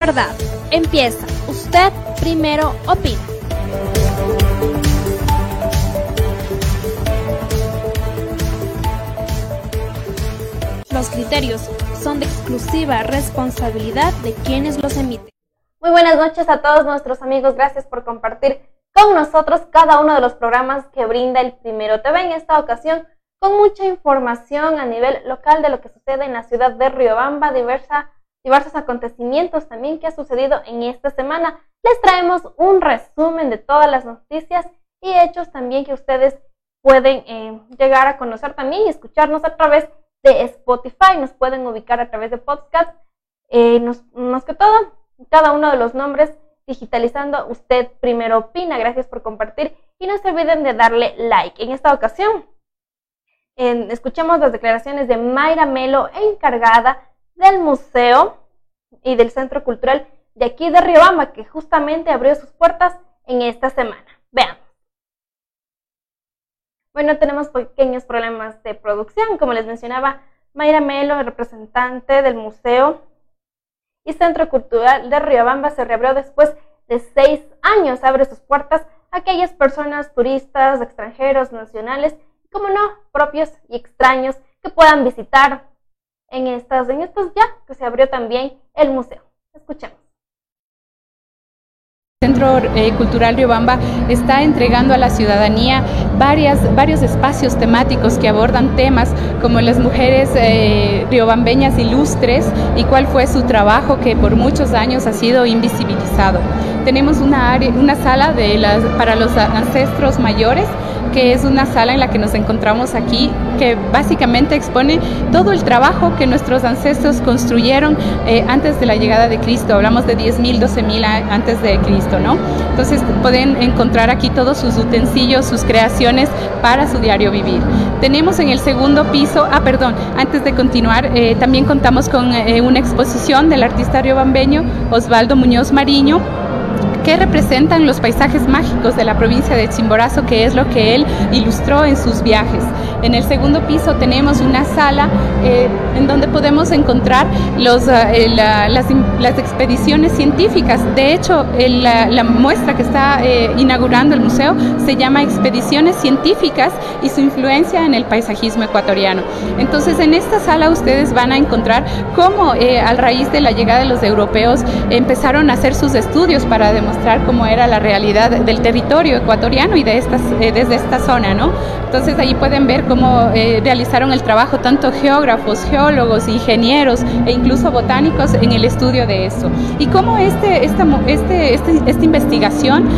verdad. Empieza. Usted primero opina. Los criterios son de exclusiva responsabilidad de quienes los emiten. Muy buenas noches a todos nuestros amigos. Gracias por compartir con nosotros cada uno de los programas que brinda el Primero TV. En esta ocasión, con mucha información a nivel local de lo que sucede en la ciudad de Riobamba, diversa, diversos acontecimientos también que ha sucedido en esta semana. Les traemos un resumen de todas las noticias y hechos también que ustedes pueden eh, llegar a conocer también y escucharnos a través de Spotify. Nos pueden ubicar a través de podcast. Eh, más que todo, cada uno de los nombres digitalizando. Usted primero opina. Gracias por compartir y no se olviden de darle like. En esta ocasión, escuchemos las declaraciones de Mayra Melo, encargada del museo y del centro cultural de aquí de Riobamba, que justamente abrió sus puertas en esta semana. Veamos. Bueno, tenemos pequeños problemas de producción, como les mencionaba Mayra Melo, representante del museo y Centro Cultural de Riobamba se reabrió después de seis años. Abre sus puertas a aquellas personas, turistas, extranjeros, nacionales, como no, propios y extraños que puedan visitar en estas, en estos ya que se abrió también el museo. Escuchemos. Centro eh, Cultural Riobamba está entregando a la ciudadanía varias, varios espacios temáticos que abordan temas como las mujeres eh, riobambeñas ilustres y cuál fue su trabajo que por muchos años ha sido invisibilizado. Tenemos una, área, una sala de las, para los ancestros mayores que es una sala en la que nos encontramos aquí, que básicamente expone todo el trabajo que nuestros ancestros construyeron eh, antes de la llegada de Cristo. Hablamos de 10.000, 12.000 antes de Cristo, ¿no? Entonces pueden encontrar aquí todos sus utensilios, sus creaciones para su diario vivir. Tenemos en el segundo piso, ah, perdón, antes de continuar, eh, también contamos con eh, una exposición del artista riobambeño Osvaldo Muñoz Mariño, que representan los paisajes mágicos de la provincia de Chimborazo, que es lo que él ilustró en sus viajes. En el segundo piso tenemos una sala eh, en donde podemos encontrar los, eh, las, expediciones científicas. De hecho, la, muestra que está eh, inaugurando el museo se llama Expediciones Científicas y su influencia en el paisajismo ecuatoriano. Entonces, en esta sala ustedes van a encontrar cómo a raíz de la llegada de los europeos empezaron a hacer sus estudios para demostrar mostrar cómo era la realidad del territorio ecuatoriano y de estas, eh, desde esta zona, ¿no? Entonces ahí pueden ver cómo eh, realizaron el trabajo tanto geógrafos, geólogos, ingenieros e incluso botánicos en el estudio de eso. Y cómo este, esta, este, este, esta investigación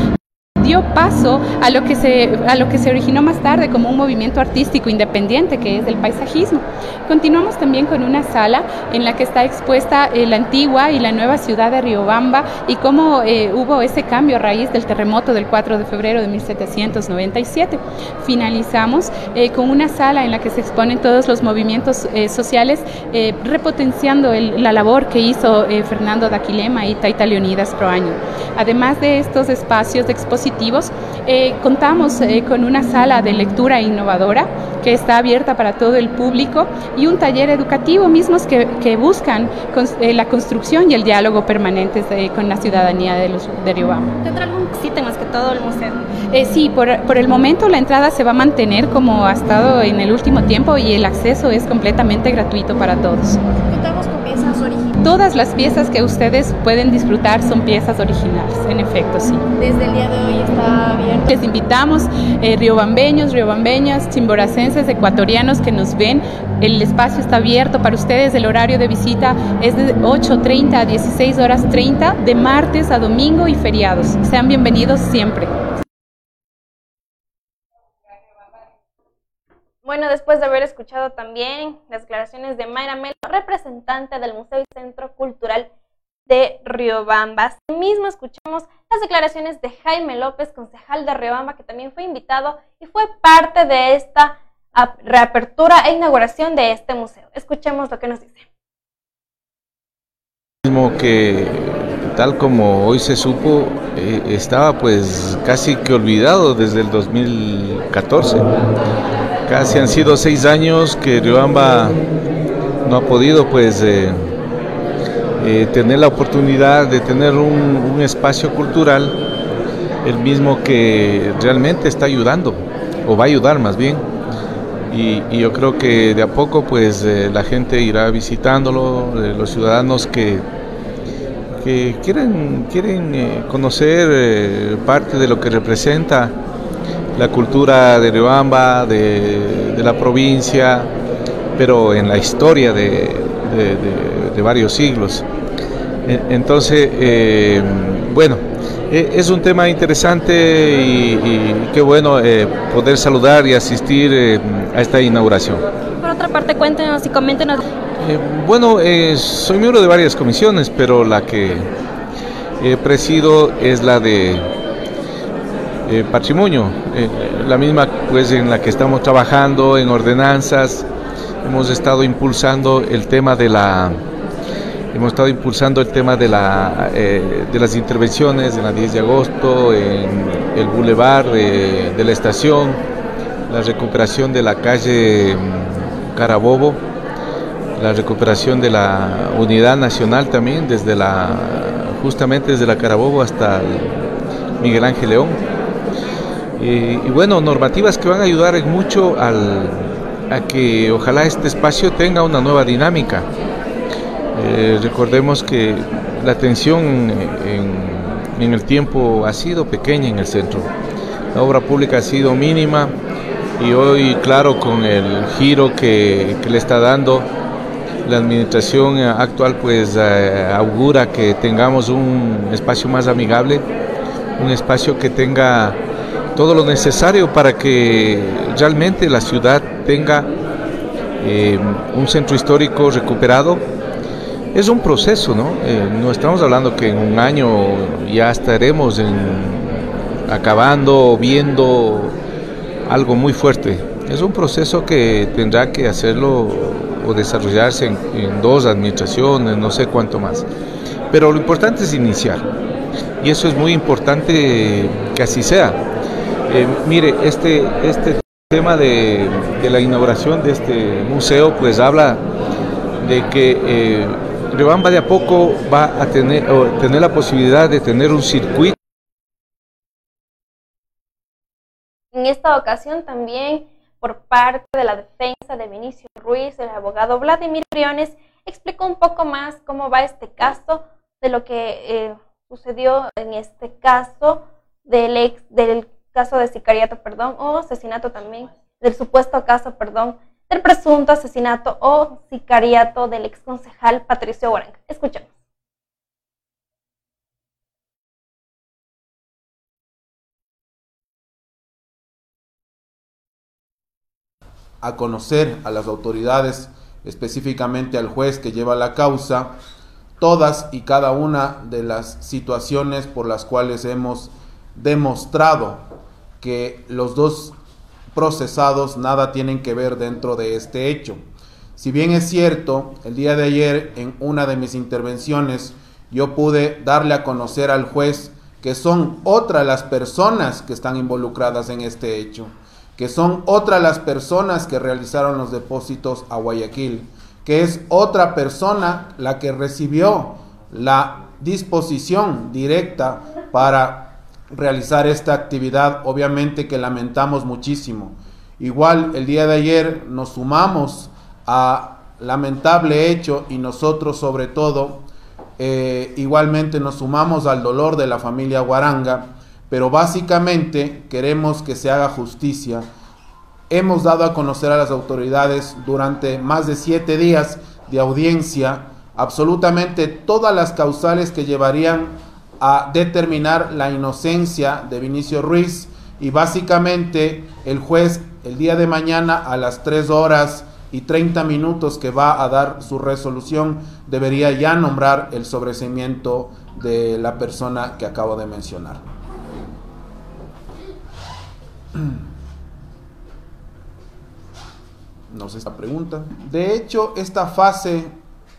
dio paso a lo, que se, a lo que se originó más tarde como un movimiento artístico independiente que es el paisajismo. Continuamos también con una sala en la que está expuesta eh, la antigua y la nueva ciudad de Riobamba y cómo eh, hubo ese cambio a raíz del terremoto del 4 de febrero de 1797. Finalizamos eh, con una sala en la que se exponen todos los movimientos sociales repotenciando la labor que hizo Fernando Daquilema y Taita Leonidas Proaño. Además de estos espacios de eh, contamos eh, con una sala de lectura innovadora que está abierta para todo el público y un taller educativo mismos que, que buscan eh, la construcción y el diálogo permanentes con la ciudadanía de, los, de Riobamba. ¿Tendrá algún sitio más que todo el museo? sí, por, por, el momento la entrada se va a mantener como ha estado en el último tiempo y el acceso es completamente gratuito para todos. Contamos con piezas originales Todas las piezas que ustedes pueden disfrutar son piezas originales, en efecto, sí. Desde el día de hoy está abierto. Les invitamos, eh, riobambeños, riobambeñas, chimboracenses, ecuatorianos que nos ven. El espacio está abierto para ustedes. El horario de visita es de 8.30 a 16 horas 30, de martes a domingo y feriados. Sean bienvenidos siempre. Bueno, después de haber escuchado también las declaraciones de Mayra Melo, representante del Museo y Centro Cultural de Riobamba. Mismo escuchamos las declaraciones de Jaime López, concejal de Riobamba, que también fue invitado y fue parte de esta reapertura e inauguración de este museo. Escuchemos lo que nos dice. Mismo que tal como hoy se supo, eh, estaba pues casi que olvidado desde el 2014 Casi han sido seis años que Riobamba no ha podido pues eh, eh, tener la oportunidad de tener un, espacio cultural, el mismo que realmente está ayudando, o va a ayudar más bien. Y, yo creo que de a poco pues eh, la gente irá visitándolo, los ciudadanos que, que quieren, quieren conocer parte de lo que representa la cultura de Riobamba, de, la provincia, pero en la historia de, varios siglos. Entonces, eh, bueno, e, es un tema interesante y, qué bueno eh, poder saludar y asistir eh, a esta inauguración. Por otra parte, cuéntenos y coméntenos. bueno, soy miembro de varias comisiones, pero la que presido es la de eh, patrimonio, eh, la misma pues en la que estamos trabajando en ordenanzas, hemos estado impulsando el tema de la hemos estado impulsando el tema de la eh, de las intervenciones en la 10 de agosto, en el bulevar de, la estación, la recuperación de la calle mm, Carabobo, la recuperación de la unidad nacional también desde la justamente desde la Carabobo hasta Miguel Ángel León y bueno, normativas que van a ayudar mucho al, a que ojalá este espacio tenga una nueva dinámica. Eh, recordemos que la atención en, el tiempo ha sido pequeña en el centro. La obra pública ha sido mínima y hoy, claro, con el giro que, que le está dando la administración actual, pues eh, augura que tengamos un espacio más amigable, un espacio que tenga todo lo necesario para que realmente la ciudad tenga eh, un centro histórico recuperado. Es un proceso, ¿no? Eh, no estamos hablando que en un año ya estaremos acabando, viendo algo muy fuerte. Es un proceso que tendrá que hacerlo o desarrollarse en dos administraciones, no sé cuánto más. Pero lo importante es iniciar. Y eso es muy importante que así sea eh, mire, este, este tema de, la inauguración de este museo pues habla de que eh, de a poco va a tener, tener la posibilidad de tener un circuito. En esta ocasión también por parte de la defensa de Vinicio Ruiz, el abogado Vladimir Briones explicó un poco más cómo va este caso, de lo que eh, sucedió en este caso del ex del caso de sicariato, perdón, o asesinato también, del supuesto caso, perdón, del presunto asesinato o sicariato del ex concejal Patricio Guaranca. Escuchemos. a conocer a las autoridades, específicamente al juez que lleva la causa, todas y cada una de las situaciones por las cuales hemos demostrado que los dos procesados nada tienen que ver dentro de este hecho. Si bien es cierto, el día de ayer en una de mis intervenciones yo pude darle a conocer al juez que son otras las personas que están involucradas en este hecho, que son otras las personas que realizaron los depósitos a Guayaquil, que es otra persona la que recibió la disposición directa para realizar esta actividad, obviamente que lamentamos muchísimo. Igual el día de ayer nos sumamos a lamentable hecho y nosotros sobre todo eh, igualmente nos sumamos al dolor de la familia Guaranga, pero básicamente queremos que se haga justicia. Hemos dado a conocer a las autoridades durante más de siete días de audiencia absolutamente todas las causales que llevarían a determinar la inocencia de Vinicio Ruiz y básicamente el juez el día de mañana a las 3 horas y 30 minutos que va a dar su resolución debería ya nombrar el sobrecimiento de la persona que acabo de mencionar. No sé esta pregunta. De hecho, esta fase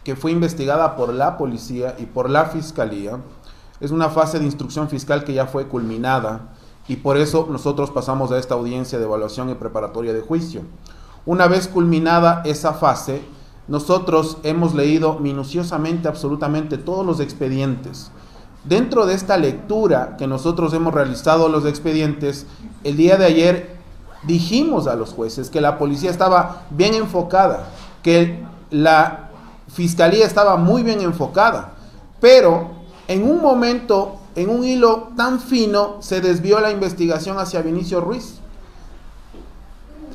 que fue investigada por la policía y por la fiscalía, es una fase de instrucción fiscal que ya fue culminada y por eso nosotros pasamos a esta audiencia de evaluación y preparatoria de juicio. Una vez culminada esa fase, nosotros hemos leído minuciosamente absolutamente todos los expedientes. Dentro de esta lectura que nosotros hemos realizado los expedientes, el día de ayer dijimos a los jueces que la policía estaba bien enfocada, que la fiscalía estaba muy bien enfocada, pero en un momento, en un hilo tan fino, se desvió la investigación hacia Vinicio Ruiz.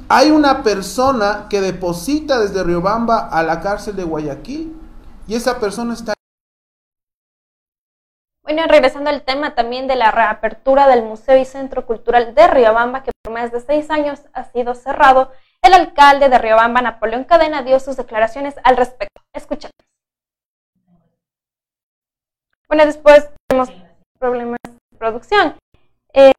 Hay una persona que deposita desde Riobamba a la cárcel de Guayaquil y esa persona está... Bueno, regresando al tema también de la reapertura del Museo y Centro Cultural de Riobamba, que por más de seis años ha sido cerrado, el alcalde de Riobamba, Napoleón Cadena, dio sus declaraciones al respecto. Escuchemos. Bueno, después tenemos problemas de producción. Eh,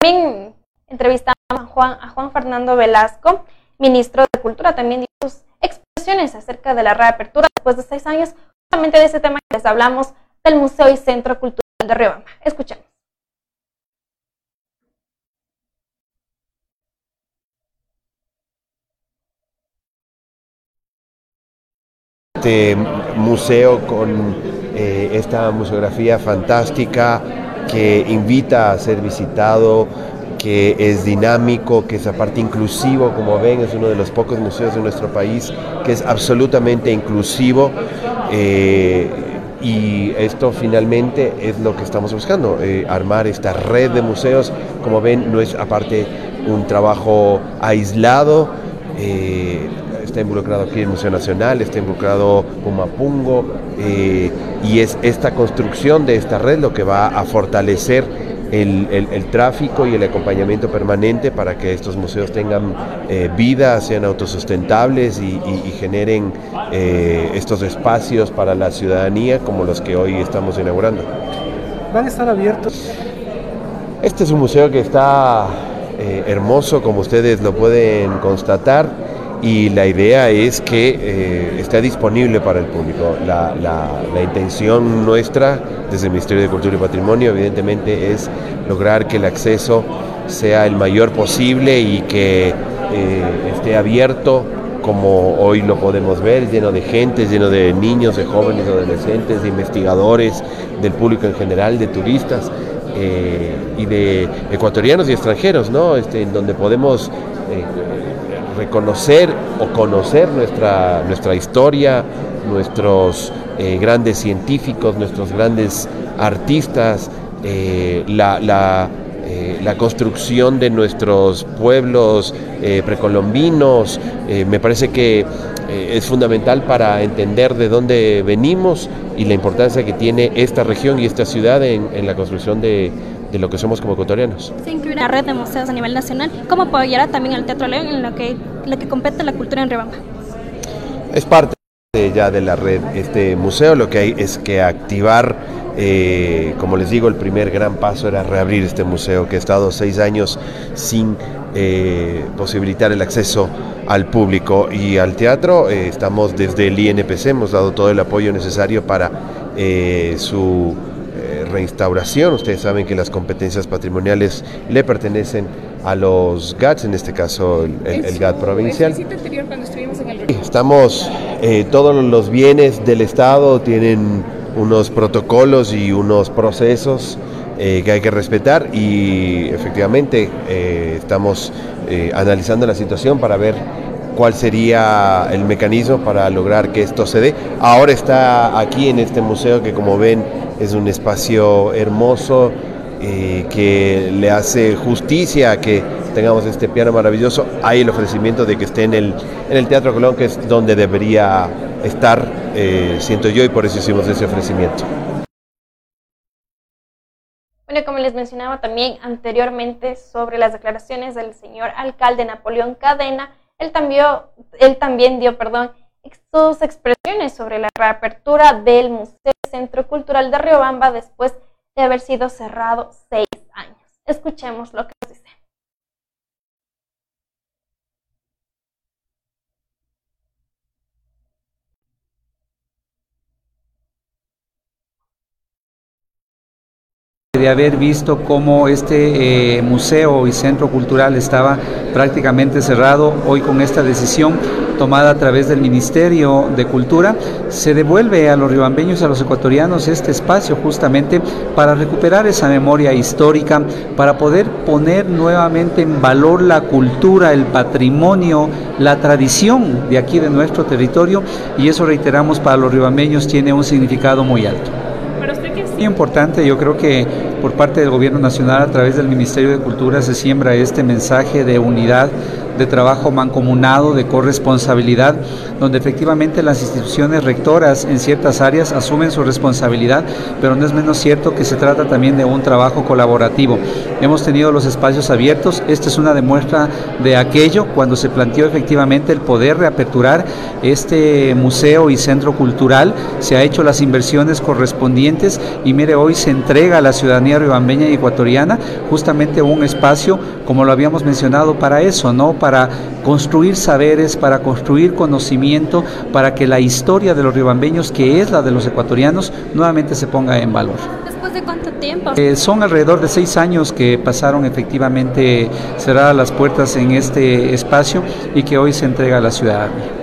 también entrevistamos a Juan, a Juan Fernando Velasco, ministro de Cultura, también dio sus expresiones acerca de la reapertura después de seis años, justamente de ese tema que les hablamos del Museo y Centro Cultural de Riobamba. Escuchemos. Este museo con eh, esta museografía fantástica que invita a ser visitado, que es dinámico, que es aparte inclusivo, como ven, es uno de los pocos museos de nuestro país que es absolutamente inclusivo. Eh, y esto finalmente es lo que estamos buscando, eh, armar esta red de museos. Como ven, no es aparte un trabajo aislado. Está involucrado aquí el Museo Nacional, está involucrado Pumapungo, eh, y es esta construcción de esta red lo que va a fortalecer el, el, tráfico y el acompañamiento permanente para que estos museos tengan eh, vida, sean autosustentables y, y, y generen eh, estos espacios para la ciudadanía como los que hoy estamos inaugurando. ¿Van a estar abiertos? Este es un museo que está eh, hermoso, como ustedes lo pueden constatar y la idea es que eh, esté disponible para el público. La, la, intención nuestra desde el Ministerio de Cultura y Patrimonio evidentemente es lograr que el acceso sea el mayor posible y que eh, esté abierto como hoy lo podemos ver, lleno de gente, lleno de niños, de jóvenes, de adolescentes, de investigadores, del público en general, de turistas. Eh, y de ecuatorianos y extranjeros, ¿no? Este, en donde podemos reconocer o conocer nuestra, nuestra historia, nuestros eh, grandes científicos, nuestros grandes artistas, eh, la, eh, la, construcción de nuestros pueblos precolombinos. me parece que es fundamental para entender de dónde venimos y la importancia que tiene esta región y esta ciudad en, en la construcción de, de lo que somos como ecuatorianos. Se incluye una red de museos a nivel nacional. ¿Cómo apoyará también al Teatro León en lo que, lo que compete la cultura en Riobamba? Es parte de, ya de la red este museo. Lo que hay es que activar, eh, como les digo, el primer gran paso era reabrir este museo que ha estado seis años sin eh, posibilitar el acceso al público y al teatro. Eh, estamos desde el INPC, hemos dado todo el apoyo necesario para eh, su reinstauración. Ustedes saben que las competencias patrimoniales le pertenecen a los GATS, en este caso el, el, el GAT provincial. Estamos, eh, todos los bienes del Estado tienen unos protocolos y unos procesos eh, que hay que respetar y efectivamente eh, estamos analizando la situación para ver cuál sería el mecanismo para lograr que esto se dé. Ahora está aquí en este museo que como ven es un espacio hermoso eh, que le hace justicia a que tengamos este piano maravilloso. Hay el ofrecimiento de que esté en el, en el Teatro Colón, que es donde debería estar, eh, siento yo, y por eso hicimos ese ofrecimiento. Bueno, como les mencionaba también anteriormente sobre las declaraciones del señor alcalde Napoleón Cadena, él también, él también dio, perdón, sus expresiones sobre la reapertura del Museo Centro Cultural de Riobamba después de haber sido cerrado seis años. Escuchemos lo que nos dice. De haber visto cómo este eh, museo y centro cultural estaba prácticamente cerrado, hoy con esta decisión tomada a través del Ministerio de Cultura, se devuelve a los riobambeños y a los ecuatorianos este espacio justamente para recuperar esa memoria histórica, para poder poner nuevamente en valor la cultura, el patrimonio, la tradición de aquí de nuestro territorio y eso reiteramos para los riobambeños tiene un significado muy alto. Muy importante, yo creo que por parte del Gobierno Nacional a través del Ministerio de Cultura se siembra este mensaje de unidad de trabajo mancomunado, de corresponsabilidad, donde efectivamente las instituciones rectoras en ciertas áreas asumen su responsabilidad, pero no es menos cierto que se trata también de un trabajo colaborativo. Hemos tenido los espacios abiertos, esta es una demuestra de aquello cuando se planteó efectivamente el poder reaperturar este museo y centro cultural, se ha hecho las inversiones correspondientes y mire, hoy se entrega a la ciudadanía ribambeña y ecuatoriana justamente un espacio, como lo habíamos mencionado, para eso, ¿no? Para construir saberes, para construir conocimiento, para que la historia de los ribambeños, que es la de los ecuatorianos, nuevamente se ponga en valor. ¿Después de cuánto tiempo? Eh, son alrededor de seis años que pasaron efectivamente cerradas las puertas en este espacio y que hoy se entrega a la ciudadanía.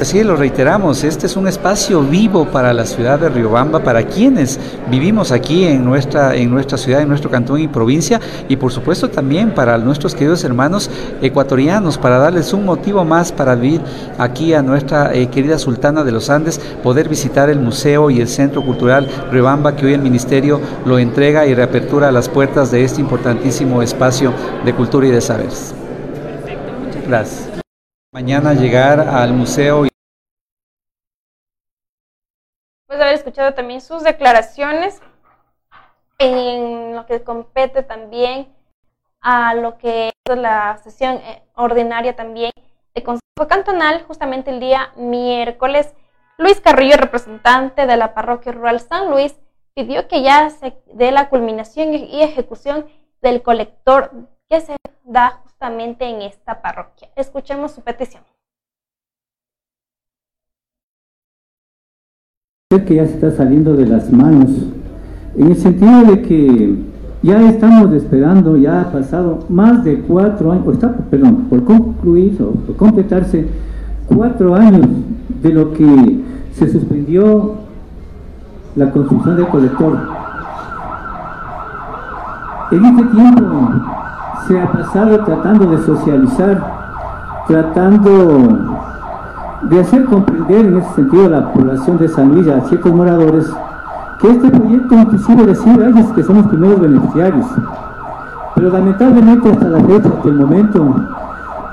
Así lo reiteramos, este es un espacio vivo para la ciudad de Riobamba, para quienes vivimos aquí en nuestra, en nuestra ciudad, en nuestro cantón y provincia, y por supuesto también para nuestros queridos hermanos ecuatorianos, para darles un motivo más para vivir aquí a nuestra eh, querida Sultana de los Andes, poder visitar el museo y el Centro Cultural Riobamba, que hoy el Ministerio lo entrega y reapertura las puertas de este importantísimo espacio de cultura y de saberes. Perfecto, muchas Gracias. Mañana llegar al museo. y Después de haber escuchado también sus declaraciones en lo que compete también a lo que es la sesión eh, ordinaria también de Consejo Cantonal, justamente el día miércoles, Luis Carrillo, representante de la Parroquia Rural San Luis, pidió que ya se dé la culminación y ejecución del colector que se da justamente en esta parroquia. Escuchemos su petición. que ya se está saliendo de las manos, en el sentido de que ya estamos esperando, ya ha pasado más de cuatro años, o está, perdón, por concluir o por completarse cuatro años de lo que se suspendió la construcción del colector. En este tiempo se ha pasado tratando de socializar, tratando de hacer comprender en ese sentido a la población de San Luis a ciertos moradores que este proyecto inclusive recibe a ellos que son los primeros beneficiarios. Pero lamentablemente hasta la fecha, hasta el momento,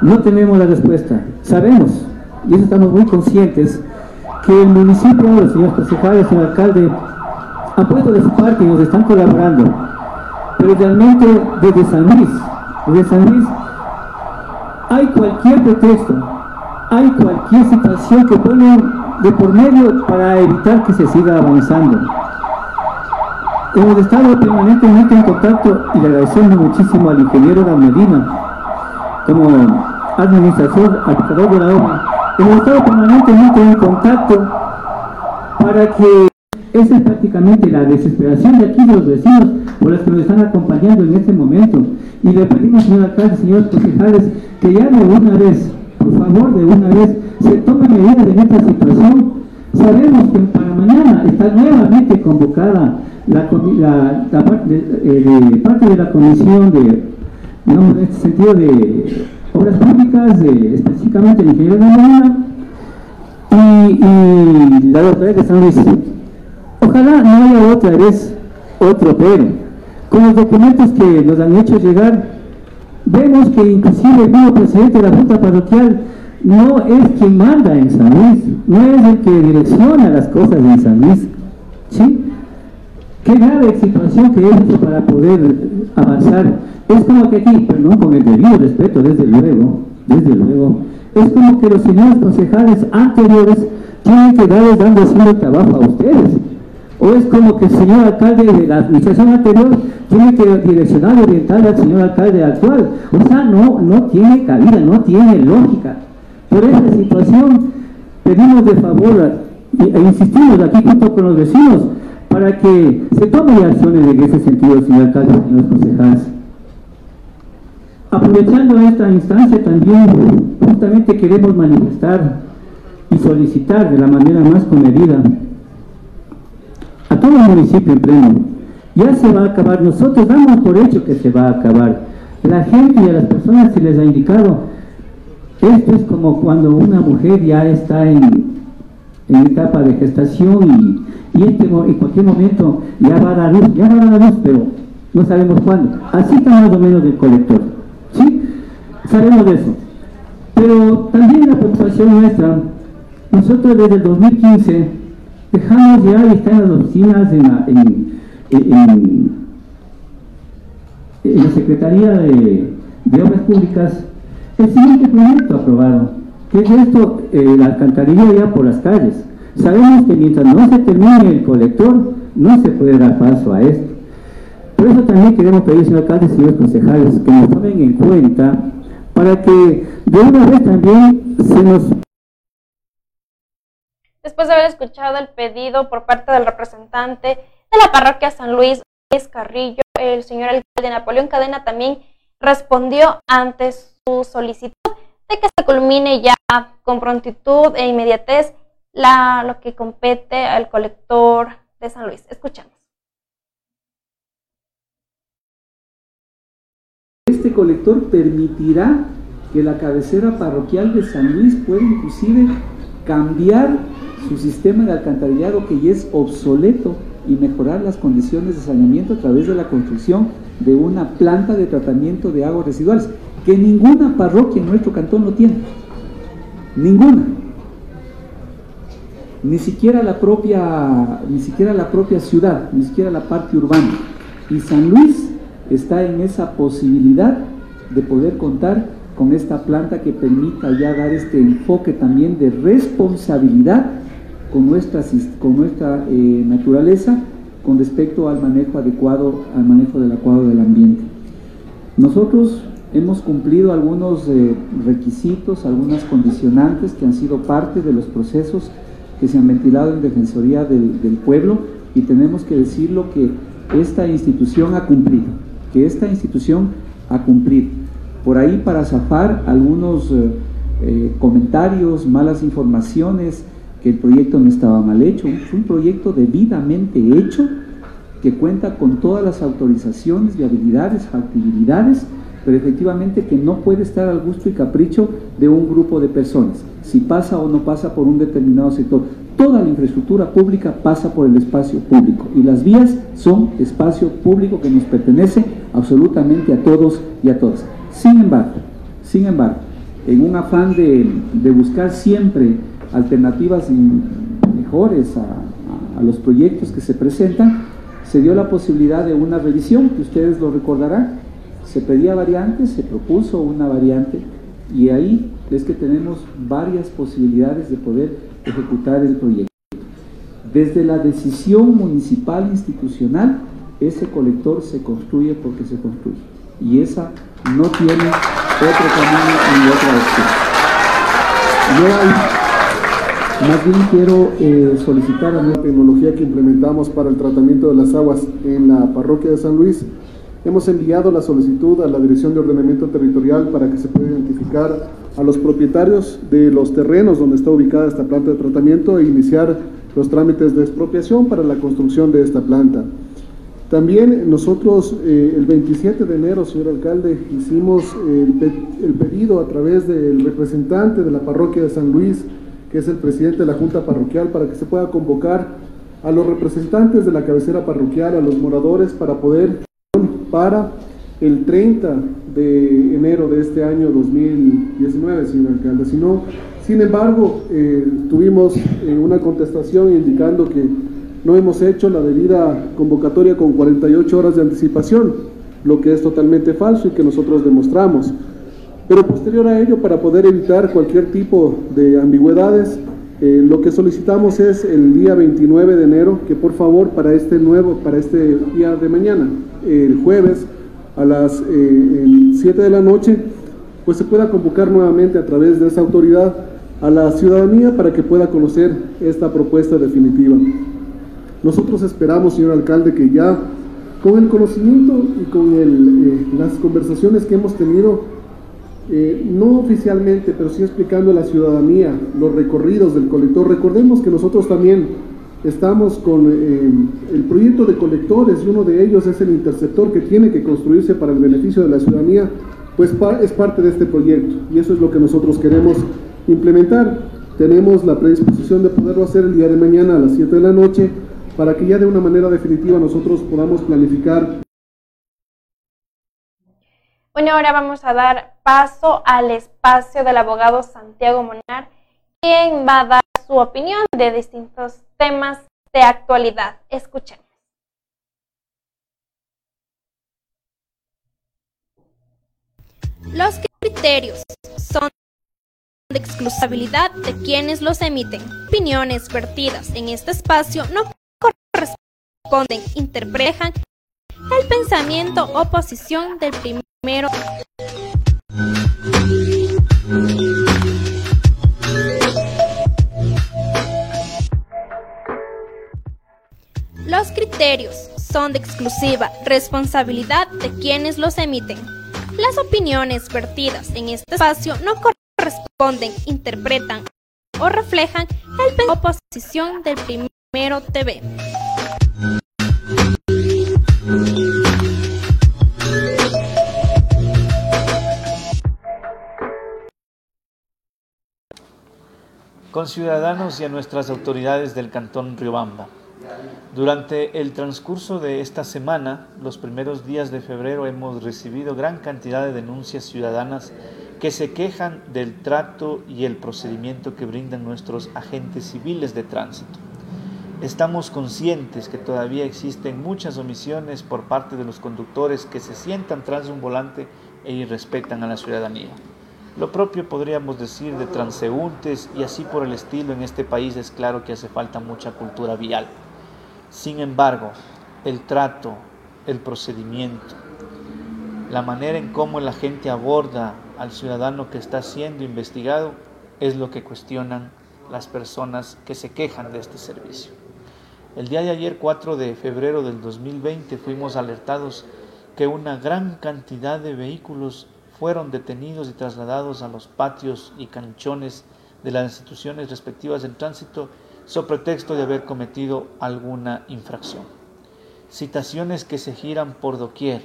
no tenemos la respuesta. Sabemos, y eso estamos muy conscientes, que el municipio, los señores concejales, el señor alcalde, han puesto de su parte y nos están colaborando. Pero realmente desde San Luis, desde San Luis, hay cualquier pretexto, hay cualquier situación que ponen de por medio para evitar que se siga avanzando. Hemos estado permanentemente en contacto y le agradecemos muchísimo al ingeniero Medina como administrador, administrador de la obra. Hemos estado permanentemente en contacto para que esa es prácticamente la desesperación de aquí de los vecinos por las que nos están acompañando en este momento. Y le pedimos, señor alcalde, señores concejales, que ya de una vez, por favor, de una vez, se tomen medidas en esta situación. Sabemos que para mañana está nuevamente convocada la, eh, parte de la comisión de, digamos, en este sentido de obras públicas, de, específicamente el ingeniero de la y, y la doctora de San Luis. Ojalá no haya otra vez otro pero. Con los documentos que nos han hecho llegar, vemos que inclusive el nuevo presidente de la Junta Parroquial no es quien manda en San Luis, no es el que direcciona las cosas en San Luis. ¿Sí? Qué grave situación que es para poder avanzar. Es como que aquí, perdón, con el debido respeto, desde luego, desde luego, es como que los señores concejales anteriores tienen que darles dando haciendo trabajo a ustedes. O es como que el señor alcalde de la administración anterior tiene que direccionar y orientar al señor alcalde actual. O sea, no, no tiene cabida, no tiene lógica. Por esa situación pedimos de favor e insistimos aquí junto con los vecinos para que se tomen acciones en ese sentido, señor alcalde señores concejales. aprovechando esta instancia también justamente queremos manifestar y solicitar de la manera más comedida a todo el municipio en pleno. Ya se va a acabar, nosotros damos por hecho que se va a acabar. La gente y a las personas se les ha indicado, esto es como cuando una mujer ya está en, en etapa de gestación y, y este, en cualquier momento ya va a dar luz, ya va a dar luz, pero no sabemos cuándo. Así está más o menos el colector. ¿Sí? Sabemos de eso. Pero también la preocupación nuestra, nosotros desde el 2015 dejamos ya y está en las oficinas, en la, Secretaría de, de, Obras Públicas, el siguiente proyecto aprobado, que es esto, eh, la alcantarilla ya por las calles. Sabemos que mientras no se termine el colector, no se puede dar paso a esto. Por eso también queremos pedir, señor alcalde, señores concejales, que nos tomen en cuenta para que de una vez también se nos... Después de haber escuchado el pedido por parte del representante de la parroquia San Luis, Luis Carrillo, el señor alcalde Napoleón Cadena también respondió ante su solicitud de que se culmine ya con prontitud e inmediatez lo que compete al colector de San Luis. Escuchamos. Este colector permitirá que la cabecera parroquial de San Luis pueda inclusive cambiar su sistema de alcantarillado que ya es obsoleto y mejorar las condiciones de saneamiento a través de la construcción de una planta de tratamiento de aguas residuales, que ninguna parroquia en nuestro cantón lo tiene. Ninguna. Ni siquiera la propia, ni siquiera la propia ciudad, ni siquiera la parte urbana. Y San Luis está en esa posibilidad de poder contar con esta planta que permita ya dar este enfoque también de responsabilidad con nuestra, con nuestra eh, naturaleza con respecto al manejo adecuado, al manejo del adecuado del ambiente. Nosotros hemos cumplido algunos eh, requisitos, algunas condicionantes que han sido parte de los procesos que se han ventilado en Defensoría del, del Pueblo y tenemos que decirlo que esta institución ha cumplido, que esta institución ha cumplido. Por ahí para zafar algunos eh, eh, comentarios, malas informaciones, que el proyecto no estaba mal hecho. Fue un proyecto debidamente hecho que cuenta con todas las autorizaciones, viabilidades, factibilidades, pero efectivamente que no puede estar al gusto y capricho de un grupo de personas, si pasa o no pasa por un determinado sector. Toda la infraestructura pública pasa por el espacio público y las vías son espacio público que nos pertenece absolutamente a todos y a todas. Sin embargo, sin embargo, en un afán de, de buscar siempre alternativas mejores a, los proyectos que se presentan, se dio la posibilidad de una revisión, que ustedes lo recordarán. Se pedía variantes, se propuso una variante y ahí es que tenemos varias posibilidades de poder ejecutar el proyecto. Desde la decisión municipal institucional, ese colector se construye porque se construye. Y esa no tiene otro camino ni otra opción. Yo ahí, más bien quiero eh, solicitar a la tecnología que implementamos para el tratamiento de las aguas en la parroquia de San Luis. Hemos enviado la solicitud a la Dirección de Ordenamiento Territorial para que se pueda identificar a los propietarios de los terrenos donde está ubicada esta planta de tratamiento e iniciar los trámites de expropiación para la construcción de esta planta. También nosotros eh, el 27 de enero, señor alcalde, hicimos el, pe el, pedido a través del representante de la parroquia de San Luis, que es el presidente de la Junta Parroquial, para que se pueda convocar a los representantes de la cabecera parroquial, a los moradores, para poder, para el 30 de enero de este año 2019, señor alcalde. Sino, sin embargo, eh, tuvimos eh, una contestación indicando que no hemos hecho la debida convocatoria con 48 horas de anticipación, lo que es totalmente falso y que nosotros demostramos. Pero posterior a ello, para poder evitar cualquier tipo de ambigüedades, eh, lo que solicitamos es el día 29 de enero, que por favor para este nuevo, para este día de mañana, el jueves a las eh, 7 de la noche, pues se pueda convocar nuevamente a través de esa autoridad a la ciudadanía para que pueda conocer esta propuesta definitiva. Nosotros esperamos, señor alcalde, que ya Con el conocimiento y con eh, las conversaciones que hemos tenido, eh, no oficialmente, pero sí explicando a la ciudadanía los recorridos del colector, recordemos que nosotros también estamos con eh, el proyecto de colectores y uno de ellos es el interceptor que tiene que construirse para el beneficio de la ciudadanía, pues es parte de este proyecto y eso es lo que nosotros queremos implementar. Tenemos la predisposición de poderlo hacer el día de mañana a las 7 de la noche para que ya de una manera definitiva nosotros podamos planificar. Bueno, ahora vamos a dar paso al espacio del abogado Santiago Monar, quien va a dar su opinión de distintos temas de actualidad. Escuchemos. Los criterios son de exclusividad de quienes los emiten. Opiniones vertidas en este espacio no corresponden, interpretan el pensamiento o posición del primero. Los criterios son de exclusiva responsabilidad de quienes los emiten. Las opiniones vertidas en este espacio no corresponden, interpretan o reflejan el o posición del primero TV. Con ciudadanos y a nuestras autoridades del Cantón Riobamba. Durante el transcurso de esta semana, los primeros días de febrero, hemos recibido gran cantidad de denuncias ciudadanas que se quejan del trato y el procedimiento que brindan nuestros agentes civiles de tránsito. Estamos conscientes que todavía existen muchas omisiones por parte de los conductores que se sientan tras un volante e irrespetan a la ciudadanía. Lo propio podríamos decir de transeúntes y así por el estilo en este país es claro que hace falta mucha cultura vial. Sin embargo, el trato, el procedimiento, la manera en cómo la gente aborda al ciudadano que está siendo investigado es lo que cuestionan las personas que se quejan de este servicio. El día de ayer, 4 de febrero del 2020, fuimos alertados que una gran cantidad de vehículos fueron detenidos y trasladados a los patios y canchones de las instituciones respectivas en tránsito sobre pretexto de haber cometido alguna infracción. Citaciones que se giran por doquier,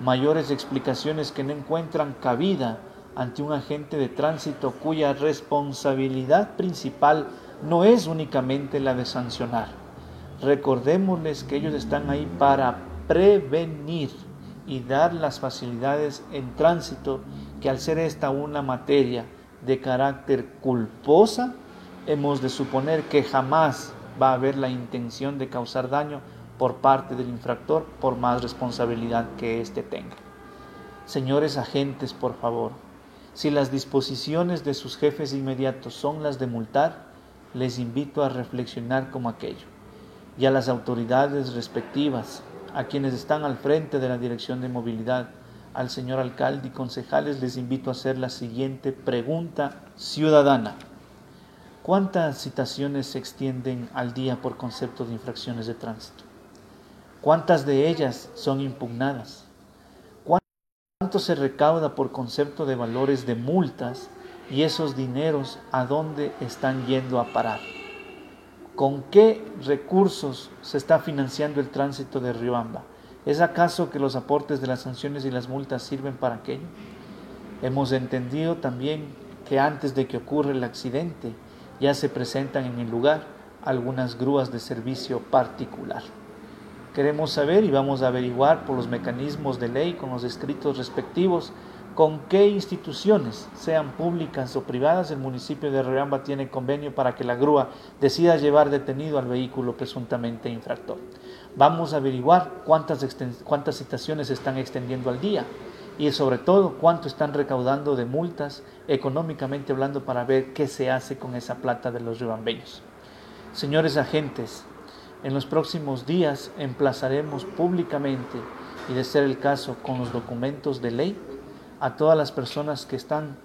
mayores explicaciones que no encuentran cabida ante un agente de tránsito cuya responsabilidad principal no es únicamente la de sancionar. Recordémosles que ellos están ahí para prevenir y dar las facilidades en tránsito que al ser esta una materia de carácter culposa, hemos de suponer que jamás va a haber la intención de causar daño por parte del infractor por más responsabilidad que éste tenga. Señores agentes, por favor, si las disposiciones de sus jefes inmediatos son las de multar, les invito a reflexionar como aquello. Y a las autoridades respectivas, a quienes están al frente de la Dirección de Movilidad, al señor alcalde y concejales, les invito a hacer la siguiente pregunta ciudadana. ¿Cuántas citaciones se extienden al día por concepto de infracciones de tránsito? ¿Cuántas de ellas son impugnadas? ¿Cuánto se recauda por concepto de valores de multas y esos dineros a dónde están yendo a parar? ¿Con qué recursos se está financiando el tránsito de Riobamba? ¿Es acaso que los aportes de las sanciones y las multas sirven para aquello? Hemos entendido también que antes de que ocurra el accidente, ya se presentan en el lugar algunas grúas de servicio particular. Queremos saber y vamos a averiguar por los mecanismos de ley con los escritos respectivos con qué instituciones, sean públicas o privadas, el municipio de Riobamba tiene convenio para que la grúa decida llevar detenido al vehículo presuntamente infractor. Vamos a averiguar cuántas, cuántas citaciones están extendiendo al día, y sobre todo cuánto están recaudando de multas económicamente hablando para ver qué se hace con esa plata de los ribambeños. Señores agentes, en los próximos días emplazaremos públicamente y de ser el caso con los documentos de ley a todas las personas que están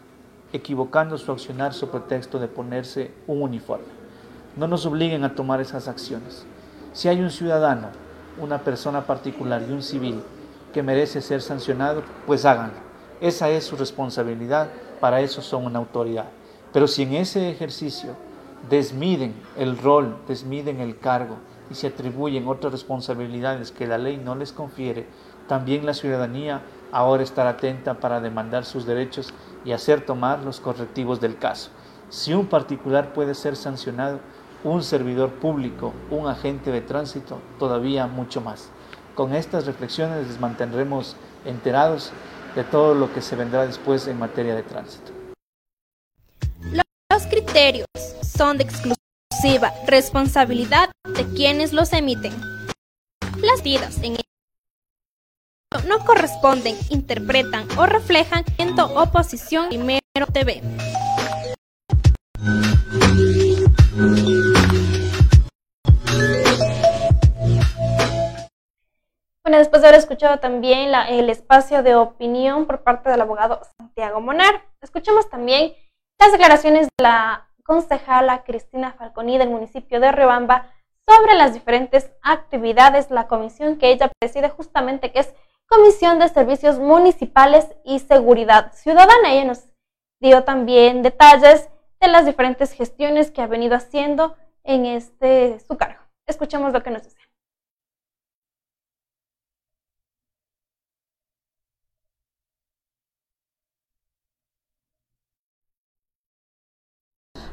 equivocando su accionar sobre pretexto de ponerse un uniforme. No nos obliguen a tomar esas acciones. Si hay un ciudadano una persona particular y un civil que merece ser sancionado, pues háganlo. Esa es su responsabilidad, para eso son una autoridad. Pero si en ese ejercicio desmiden el rol, desmiden el cargo y se atribuyen otras responsabilidades que la ley no les confiere, también la ciudadanía ahora estará atenta para demandar sus derechos y hacer tomar los correctivos del caso. Si un particular puede ser sancionado, un servidor público, un agente de tránsito, todavía mucho más. Con estas reflexiones les mantendremos enterados de todo lo que se vendrá después en materia de tránsito. Los criterios son de exclusiva responsabilidad de quienes los emiten. Las medidas en no corresponden, interpretan o reflejan en oposición primero TV. Bueno, después de haber escuchado también el espacio de opinión por parte del abogado Santiago Monar, escuchamos también las declaraciones de la concejala Cristina Falconi del municipio de Riobamba sobre las diferentes actividades, la comisión que ella preside justamente, que es Comisión de Servicios Municipales y Seguridad Ciudadana. Ella nos dio también detalles de las diferentes gestiones que ha venido haciendo en este su cargo. Escuchemos lo que nos dice.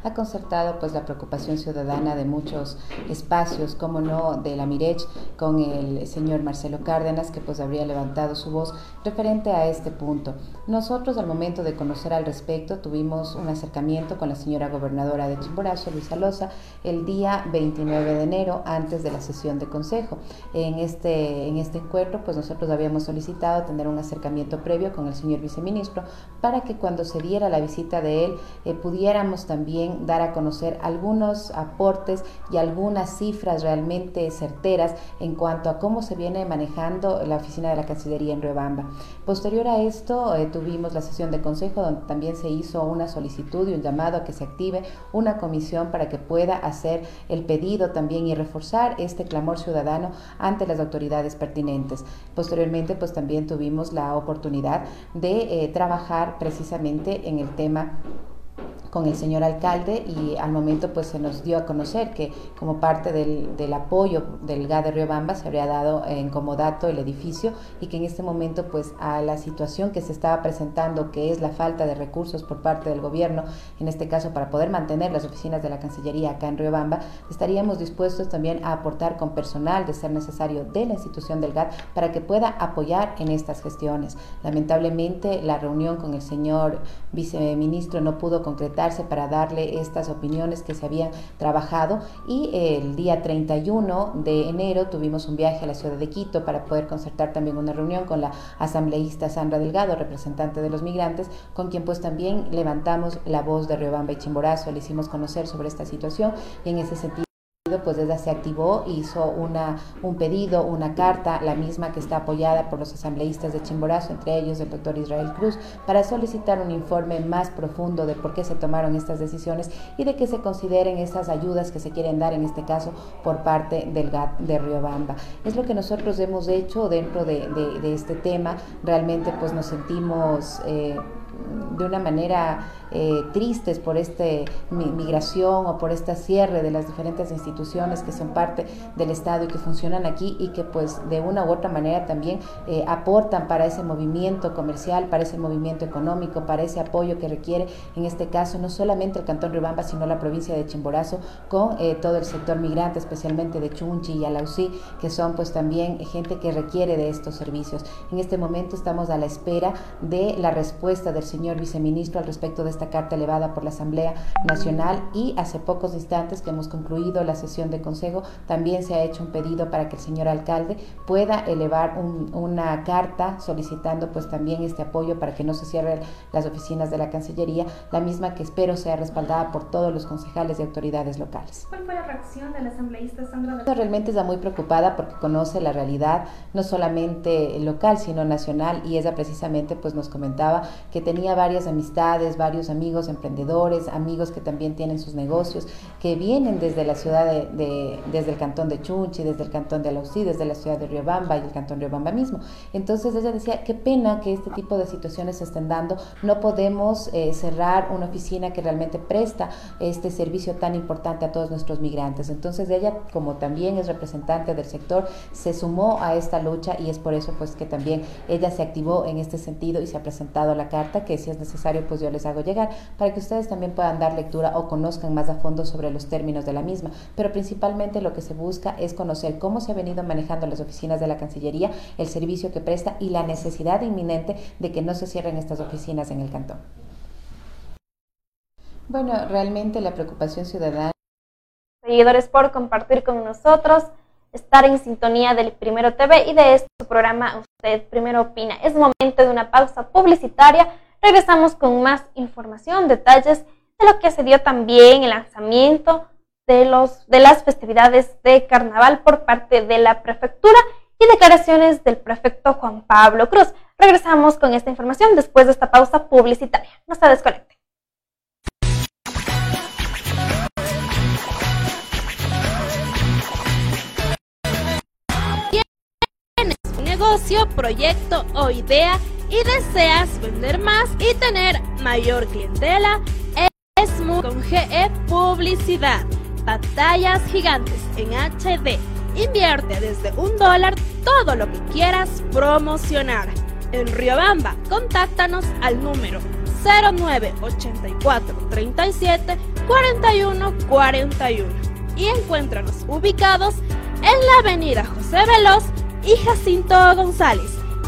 Ha concertado pues la preocupación ciudadana de muchos espacios, como no de la Mirech, con el señor Marcelo Cárdenas, que pues habría levantado su voz referente a este punto. Nosotros al momento de conocer al respecto tuvimos un acercamiento con la señora gobernadora de Chimborazo, Luisa Loza, el día 29 de enero, antes de la sesión de consejo. En este, en este encuentro, pues nosotros habíamos solicitado tener un acercamiento previo con el señor viceministro para que cuando se diera la visita de él eh, pudiéramos también dar a conocer algunos aportes y algunas cifras realmente certeras en cuanto a cómo se viene manejando la oficina de la Cancillería en Riobamba. Posterior a esto, eh, tuvimos la sesión de consejo donde también se hizo una solicitud y un llamado a que se active una comisión para que pueda hacer el pedido también y reforzar este clamor ciudadano ante las autoridades pertinentes. Posteriormente, pues también tuvimos la oportunidad de eh, trabajar precisamente en el tema con el señor alcalde y al momento pues se nos dio a conocer que como parte del, del apoyo del GA de Riobamba se habría dado en comodato el edificio y que en este momento pues a la situación que se estaba presentando que es la falta de recursos por parte del gobierno, en este caso para poder mantener las oficinas de la Cancillería acá en Riobamba, estaríamos dispuestos también a aportar con personal de ser necesario de la institución del GAT para que pueda apoyar en estas gestiones. Lamentablemente la reunión con el señor viceministro no pudo concretar para darle estas opiniones que se habían trabajado. Y el día 31 de enero tuvimos un viaje a la ciudad de Quito para poder concertar también una reunión con la asambleísta Sandra Delgado, representante de los migrantes, con quien pues también levantamos la voz de Riobamba y Chimborazo, le hicimos conocer sobre esta situación y en ese sentido pues desde se activó, hizo una, un pedido, una carta, la misma que está apoyada por los asambleístas de Chimborazo, entre ellos el doctor Israel Cruz, para solicitar un informe más profundo de por qué se tomaron estas decisiones y de que se consideren esas ayudas que se quieren dar en este caso por parte del GAT de Riobamba. Es lo que nosotros hemos hecho dentro de, este tema, realmente pues nos sentimos... Eh, de una manera eh, tristes por esta migración o por este cierre de las diferentes instituciones que son parte del Estado y que funcionan aquí y que pues de una u otra manera también eh, aportan para ese movimiento comercial, para ese movimiento económico, para ese apoyo que requiere en este caso no solamente el Cantón Ribamba, sino la provincia de Chimborazo con eh, todo el sector migrante, especialmente de Chunchi y Alausí, que son pues también gente que requiere de estos servicios. En este momento estamos a la espera de la respuesta del señor viceministro al respecto de esta carta elevada por la Asamblea Nacional y hace pocos instantes que hemos concluido la sesión de consejo, también se ha hecho un pedido para que el señor alcalde pueda elevar una carta solicitando pues también este apoyo para que no se cierren las oficinas de la Cancillería, la misma que espero sea respaldada por todos los concejales y autoridades locales. ¿Cuál fue la reacción de la asambleísta Sandra? Realmente está muy preocupada porque conoce la realidad no solamente local sino nacional y ella precisamente pues nos comentaba que tenía varias amistades, varios amigos emprendedores, amigos que también tienen sus negocios, que vienen desde la ciudad de, desde el cantón de Chunchi, desde el cantón de Alausí, desde la ciudad de Riobamba y el cantón Riobamba mismo. Entonces ella decía, qué pena que este tipo de situaciones se estén dando, no podemos eh, cerrar una oficina que realmente presta este servicio tan importante a todos nuestros migrantes. Entonces ella, como también es representante del sector, se sumó a esta lucha y es por eso pues que también ella se activó en este sentido y se ha presentado la carta que si es necesario pues yo les hago llegar para que ustedes también puedan dar lectura o conozcan más a fondo sobre los términos de la misma. Pero principalmente lo que se busca es conocer cómo se ha venido manejando las oficinas de la Cancillería, el servicio que presta y la necesidad inminente de que no se cierren estas oficinas en el cantón. Bueno, realmente la preocupación ciudadana. Seguidores por compartir con nosotros, estar en sintonía del Primero TV y de este programa Usted Primero Opina. Es momento de una pausa publicitaria. Regresamos con más información, detalles de lo que se dio también el lanzamiento de, los, de las festividades de carnaval por parte de la prefectura y declaraciones del prefecto Juan Pablo Cruz. Regresamos con esta información después de esta pausa publicitaria. No se desconecte. Tienes un negocio, proyecto o idea y deseas vender más y tener mayor clientela, es con GE Publicidad. Pantallas gigantes en HD. Invierte desde un dólar todo lo que quieras promocionar. En Riobamba, contáctanos al número 0984 37 41 41 y encuéntranos ubicados en la avenida José Veloz y Jacinto González,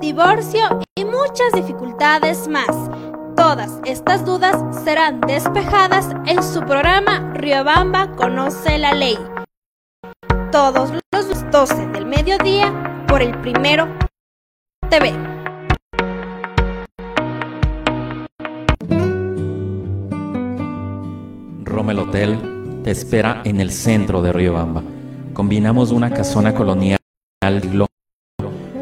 divorcio y muchas dificultades más? Todas estas dudas serán despejadas en su programa Riobamba Conoce la Ley. Todos los 12 del mediodía por el primero TV. Rommel Hotel te espera en el centro de Riobamba. Combinamos una casona colonial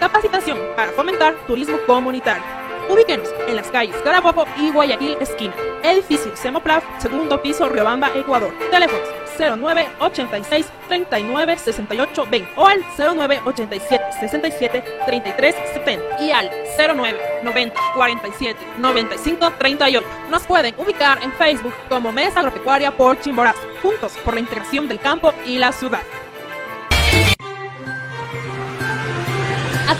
Capacitación para fomentar turismo comunitario. Ubíquenos en las calles Carabobo y Guayaquil esquina. Edificio Semoplaf, segundo piso, Riobamba, Ecuador. Teléfonos 09 86 39 68 20 o al 09 87 67 33 70 y al 09 90 47 95 38. Nos pueden ubicar en Facebook como Mesa Agropecuaria por Chimborazo, juntos por la integración del campo y la ciudad.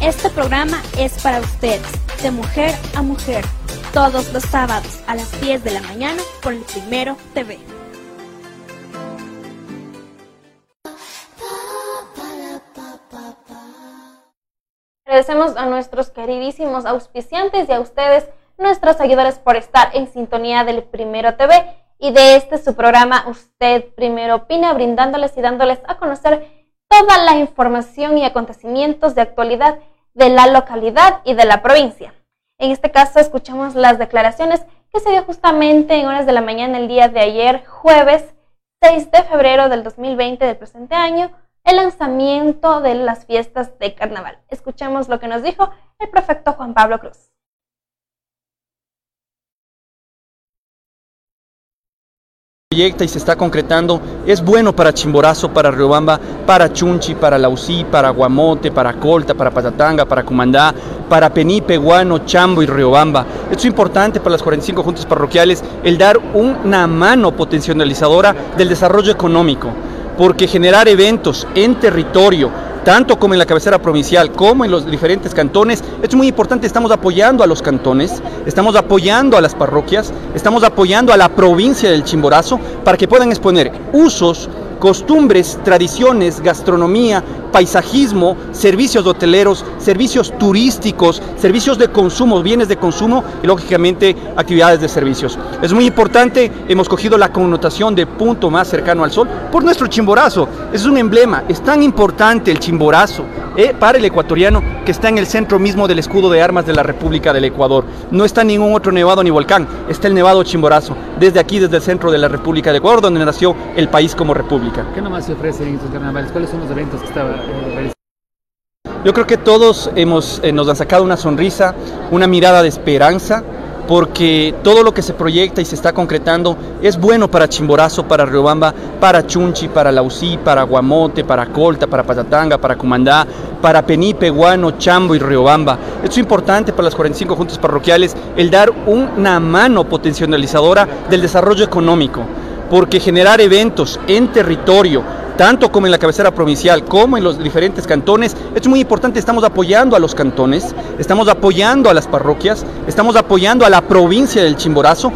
Este programa es para ustedes, de mujer a mujer, todos los sábados a las 10 de la mañana por el Primero TV. Agradecemos a nuestros queridísimos auspiciantes y a ustedes, nuestros seguidores, por estar en sintonía del Primero TV y de este su programa Usted Primero Opina, brindándoles y dándoles a conocer toda la información y acontecimientos de actualidad de la localidad y de la provincia. En este caso escuchamos las declaraciones que se dio justamente en horas de la mañana el día de ayer, jueves 6 de febrero del 2020 del presente año, el lanzamiento de las fiestas de carnaval. Escuchemos lo que nos dijo el prefecto Juan Pablo Cruz. Y se está concretando es bueno para Chimborazo, para Riobamba, para Chunchi, para Lausí, para Guamote, para Colta, para Patatanga, para Cumandá, para Penipe, Guano, Chambo y Riobamba. Es importante para las 45 juntas parroquiales el dar una mano potencializadora del desarrollo económico, porque generar eventos en territorio tanto como en la cabecera provincial como en los diferentes cantones. Es muy importante, estamos apoyando a los cantones, estamos apoyando a las parroquias, estamos apoyando a la provincia del Chimborazo para que puedan exponer usos, costumbres, tradiciones, gastronomía, paisajismo, servicios hoteleros, servicios turísticos, servicios de consumo, bienes de consumo y lógicamente actividades de servicios. Es muy importante, hemos cogido la connotación de punto más cercano al sol por nuestro chimborazo. Es un emblema, es tan importante el chimborazo eh, para el ecuatoriano que está en el centro mismo del escudo de armas de la República del Ecuador. No está ningún otro nevado ni volcán, está el nevado chimborazo, desde aquí, desde el centro de la República del Ecuador, donde nació el país como república. ¿Qué nomás se ofrece estos carnavales? ¿Cuáles son los eventos que estaba yo creo que todos hemos, eh, nos han sacado una sonrisa, una mirada de esperanza porque todo lo que se proyecta y se está concretando es bueno para Chimborazo, para Riobamba, para Chunchi, para Lausí, para Guamote, para Colta, para Patatanga, para Cumandá, para Penipe, Guano, Chambo y Riobamba. Esto es importante para las 45 juntas parroquiales, el dar una mano potencializadora del desarrollo económico, porque generar eventos en territorio, tanto como en la cabecera provincial como en los diferentes cantones. Es muy importante, estamos apoyando a los cantones, estamos apoyando a las parroquias, estamos apoyando a la provincia del Chimborazo.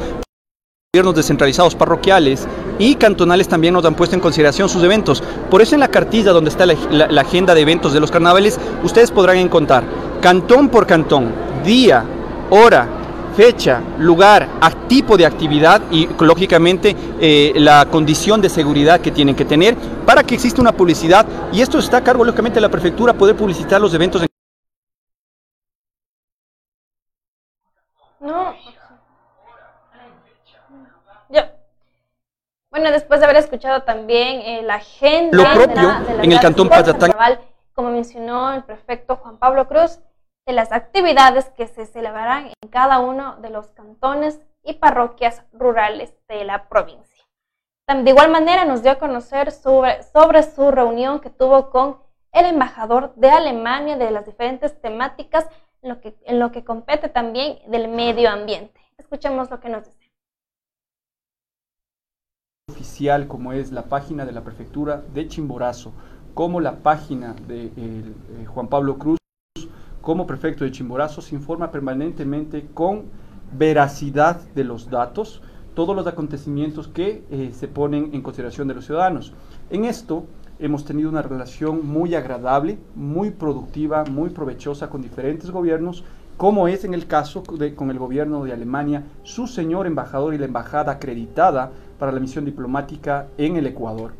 Gobiernos descentralizados parroquiales y cantonales también nos han puesto en consideración sus eventos. Por eso en la cartilla donde está la, la agenda de eventos de los carnavales, ustedes podrán encontrar cantón por cantón, día, hora, fecha, lugar, tipo de actividad y lógicamente eh, la condición de seguridad que tienen que tener para que exista una publicidad y esto está a cargo lógicamente de la prefectura poder publicitar los eventos. No. Bueno, después de haber escuchado también eh, la agenda Lo propio en el cantón Payatán. Como mencionó el prefecto Juan Pablo Cruz, de las actividades que se celebrarán en cada uno de los cantones y parroquias rurales de la provincia. De igual manera nos dio a conocer sobre, sobre su reunión que tuvo con el embajador de Alemania de las diferentes temáticas en lo que, en lo que compete también del medio ambiente. Escuchemos lo que nos dice. Oficial como es la página de la prefectura de Chimborazo, como la página de eh, Juan Pablo Cruz, como prefecto de Chimborazo, se informa permanentemente con veracidad de los datos, todos los acontecimientos que eh, se ponen en consideración de los ciudadanos. En esto hemos tenido una relación muy agradable, muy productiva, muy provechosa con diferentes gobiernos, como es en el caso de, con el gobierno de Alemania, su señor embajador y la embajada acreditada para la misión diplomática en el Ecuador.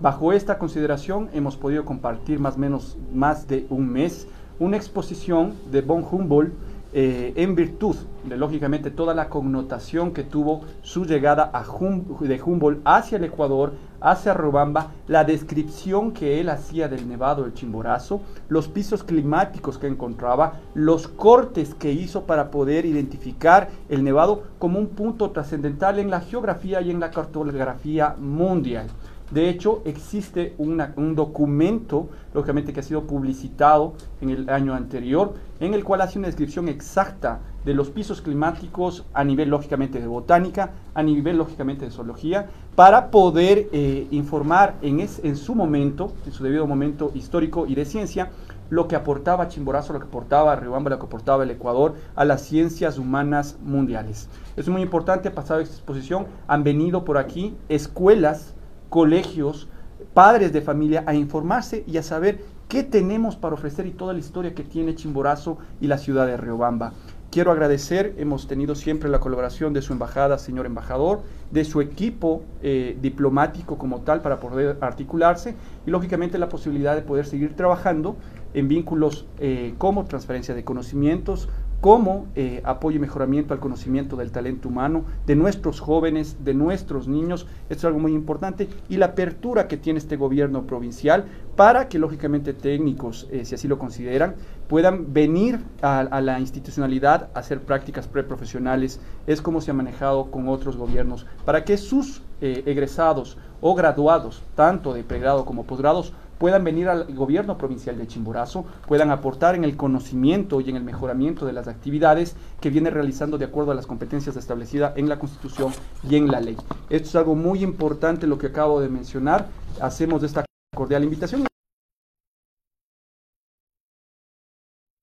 Bajo esta consideración hemos podido compartir más o menos más de un mes una exposición de von Humboldt eh, en virtud de lógicamente toda la connotación que tuvo su llegada a de Humboldt hacia el Ecuador, hacia Robamba, la descripción que él hacía del Nevado del Chimborazo, los pisos climáticos que encontraba, los cortes que hizo para poder identificar el Nevado como un punto trascendental en la geografía y en la cartografía mundial. De hecho, existe un documento, lógicamente, que ha sido publicitado en el año anterior, en el cual hace una descripción exacta de los pisos climáticos a nivel, lógicamente, de botánica, a nivel, lógicamente, de zoología, para poder eh, informar en, en su momento, en su debido momento histórico y de ciencia, lo que aportaba Chimborazo, lo que aportaba Riobamba, lo que aportaba el Ecuador a las ciencias humanas mundiales. Es muy importante, pasado esta exposición, han venido por aquí escuelas colegios, padres de familia a informarse y a saber qué tenemos para ofrecer y toda la historia que tiene Chimborazo y la ciudad de Riobamba. Quiero agradecer, hemos tenido siempre la colaboración de su embajada, señor embajador, de su equipo eh, diplomático como tal para poder articularse y lógicamente la posibilidad de poder seguir trabajando en vínculos eh, como transferencia de conocimientos, como eh, apoyo y mejoramiento al conocimiento del talento humano de nuestros jóvenes, de nuestros niños. Esto es algo muy importante. Y la apertura que tiene este gobierno provincial para que, lógicamente, técnicos, eh, si así lo consideran, puedan venir a, la institucionalidad a hacer prácticas preprofesionales. Es como se ha manejado con otros gobiernos, para que sus eh, egresados o graduados, tanto de pregrado como posgrados, puedan venir al gobierno provincial de Chimborazo, puedan aportar en el conocimiento y en el mejoramiento de las actividades que viene realizando de acuerdo a las competencias establecidas en la Constitución y en la ley. Esto es algo muy importante lo que acabo de mencionar. Hacemos esta cordial invitación.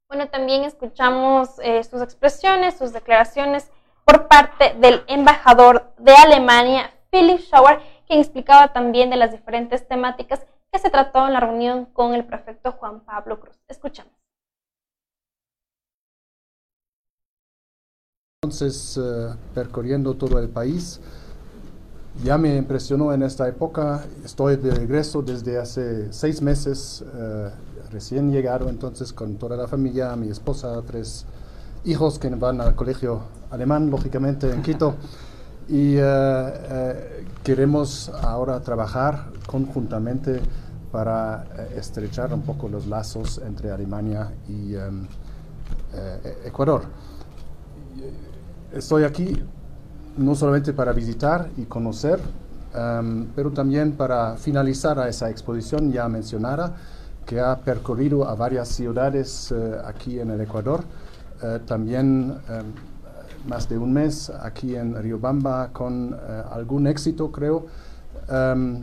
Bueno, también escuchamos eh, sus expresiones, sus declaraciones por parte del embajador de Alemania, Philip Schauer, quien explicaba también de las diferentes temáticas se trató en la reunión con el prefecto Juan Pablo Cruz. Escuchamos. Entonces, eh, percorriendo todo el país, ya me impresionó en esta época. Estoy de regreso desde hace seis meses, eh, recién llegado entonces con toda la familia, mi esposa, tres hijos que van al colegio alemán, lógicamente, en Quito. Y eh, queremos ahora trabajar conjuntamente para eh, estrechar un poco los lazos entre Alemania y em, eh, Ecuador. estoy aquí no solamente para visitar y conocer, um, pero también para finalizar a esa exposición ya mencionada, que ha percorrido a varias ciudades uh, aquí en el Ecuador. Uh, también um, más de un mes aquí en Riobamba con algún éxito, creo. Um,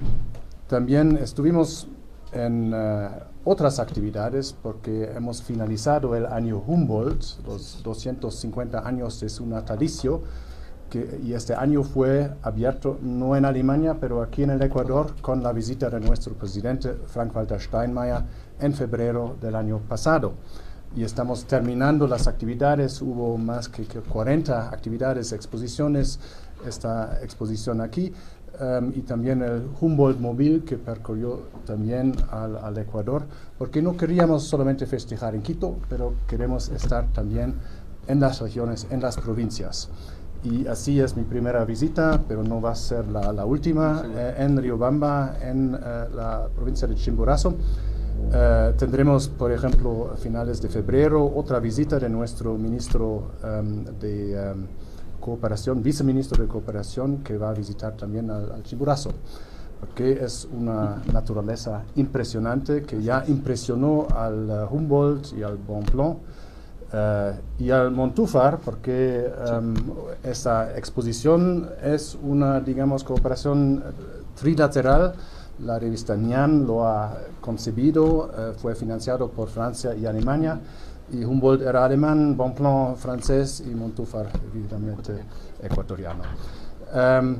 también estuvimos en otras actividades porque hemos finalizado el año Humboldt, los 250 años de su natalicio, que, y este año fue abierto no en Alemania, pero aquí en el Ecuador con la visita de nuestro presidente Frank-Walter Steinmeier en febrero del año pasado. Y estamos terminando las actividades, hubo más que 40 actividades, exposiciones, esta exposición aquí, Um, y también el Humboldt Móvil que percorrió también al, al, Ecuador, porque no queríamos solamente festejar en Quito, pero queremos estar también en las regiones, en las provincias. Y así es mi primera visita, pero no va a ser la, la última, eh, en Riobamba, en eh, la provincia de Chimborazo. Eh, tendremos, por ejemplo, a finales de febrero, otra visita de nuestro ministro um, de... Um, Cooperación, viceministro de Cooperación, que va a visitar también al, al porque es una naturaleza impresionante que ya impresionó al uh, Humboldt y al Bonpland uh, y al Montúfar, porque um, esta exposición es una, digamos, cooperación trilateral. La revista Nian lo ha concebido, uh, fue financiado por Francia y Alemania y Humboldt era alemán, Bonpland francés y Montúfar evidentemente ecuatoriano. Um,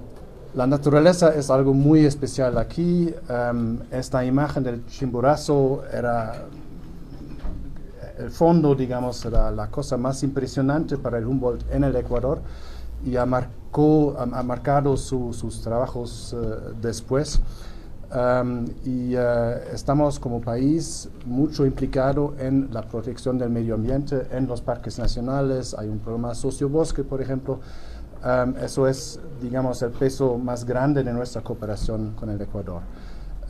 la naturaleza es algo muy especial aquí. Um, esta imagen del chimborazo era el fondo, digamos, era la cosa más impresionante para el Humboldt en el Ecuador y ha, marcó, ha, ha marcado su, sus trabajos uh, después. Um, y uh, estamos como país mucho implicado en la protección del medio ambiente, en los parques nacionales, hay un programa Sociobosque, por ejemplo. Um, eso es, digamos, el peso más grande de nuestra cooperación con el Ecuador.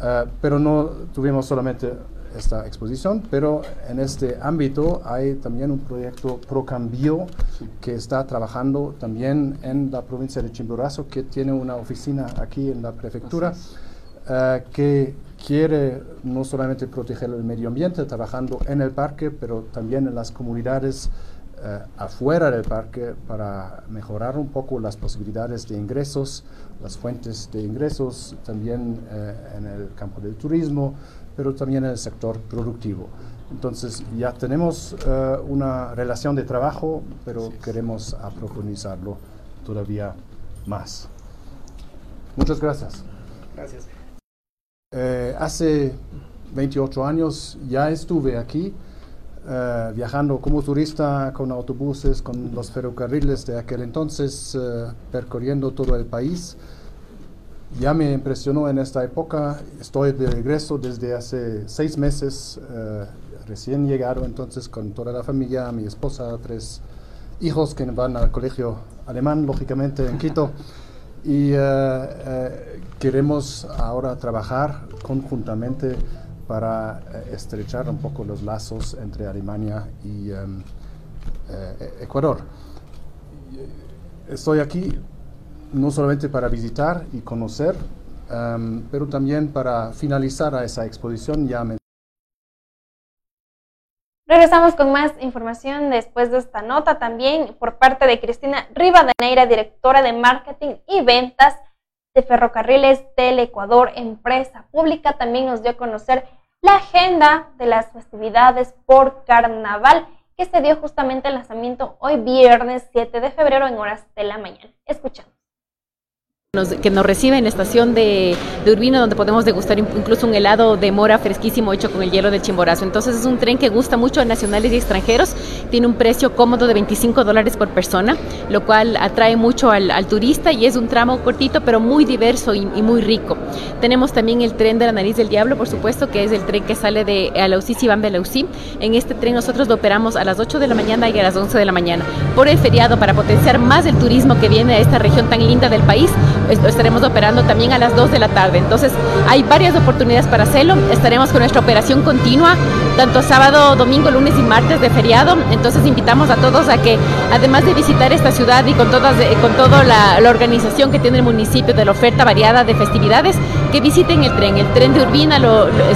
Uh, pero no tuvimos solamente esta exposición, pero en este ámbito hay también un proyecto Procambio que está trabajando también en la provincia de Chimborazo, que tiene una oficina aquí en la prefectura. Uh, que quiere no solamente proteger el medio ambiente trabajando en el parque, pero también en las comunidades uh, afuera del parque para mejorar un poco las posibilidades de ingresos, las fuentes de ingresos, también uh, en el campo del turismo, pero también en el sector productivo. Entonces ya tenemos una relación de trabajo, pero sí. queremos profundizarlo todavía más. Muchas gracias. Gracias. Eh, hace 28 años ya estuve aquí eh, viajando como turista con autobuses, con los ferrocarriles de aquel entonces, eh, percorriendo todo el país. Ya me impresionó en esta época, estoy de regreso desde hace seis meses, recién llegado entonces con toda la familia, mi esposa, tres hijos que van al colegio alemán, lógicamente, en Quito. Y uh, uh, queremos ahora trabajar conjuntamente para uh, estrechar un poco los lazos entre Alemania y um, Ecuador. Estoy aquí no solamente para visitar y conocer, um, pero también para finalizar a esa exposición ya Regresamos con más información después de esta nota también por parte de Cristina Rivadeneira, directora de Marketing y Ventas de Ferrocarriles del Ecuador, empresa pública. También nos dio a conocer la agenda de las festividades por carnaval que se dio justamente el lanzamiento hoy viernes 7 de febrero en horas de la mañana. Escuchamos que nos recibe en la estación de, de, Urbino, donde podemos degustar incluso un helado de mora fresquísimo hecho con el hielo del Chimborazo. Entonces es un tren que gusta mucho a nacionales y extranjeros, tiene un precio cómodo de 25 dólares por persona, lo cual atrae mucho al, turista y es un tramo cortito pero muy diverso y, y, muy rico. Tenemos también el tren de la nariz del diablo, por supuesto, que es el tren que sale de Alausí, Sibambe, Alausí. En este tren nosotros lo operamos a las 8 de la mañana y a las 11 de la mañana. Por el feriado, para potenciar más el turismo que viene a esta región tan linda del país, estaremos operando también a las 2 de la tarde. Entonces hay varias oportunidades para hacerlo. Estaremos con nuestra operación continua, tanto sábado, domingo, lunes y martes de feriado. Entonces invitamos a todos a que, además de visitar esta ciudad y con, todas, con toda la, organización que tiene el municipio de la oferta variada de festividades, que visiten el tren. El tren de Urbina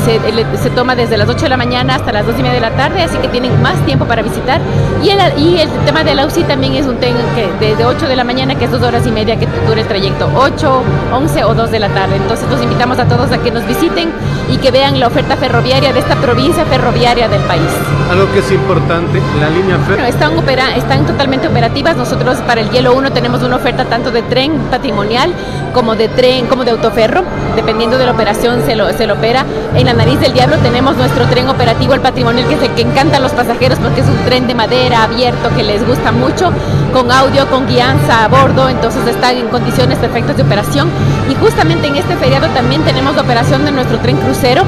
se, toma desde las 8 de la mañana hasta las 2 y media de la tarde, así que tienen más tiempo para visitar. Y el, y el tema de la UCI también es un tren que desde 8 de la mañana, que es dos horas y media que dura el trayecto, 8, 11 o 2 de la tarde. Entonces los invitamos a todos a que nos visiten y que vean la oferta ferroviaria de esta provincia ferroviaria del país. Algo que es importante, la línea ferroviaria. Bueno, están, opera, están totalmente operativas. Nosotros para el Hielo 1 tenemos una oferta tanto de tren patrimonial como de tren, como de autoferro, dependiendo de la operación se lo, se lo opera. En la nariz del diablo tenemos nuestro tren operativo, el patrimonial, que es el que encanta a los pasajeros porque es un tren de madera abierto que les gusta mucho, con audio, con guianza a bordo, entonces están en condiciones perfectas de operación. Y justamente en este feriado también tenemos la operación de nuestro tren crucero,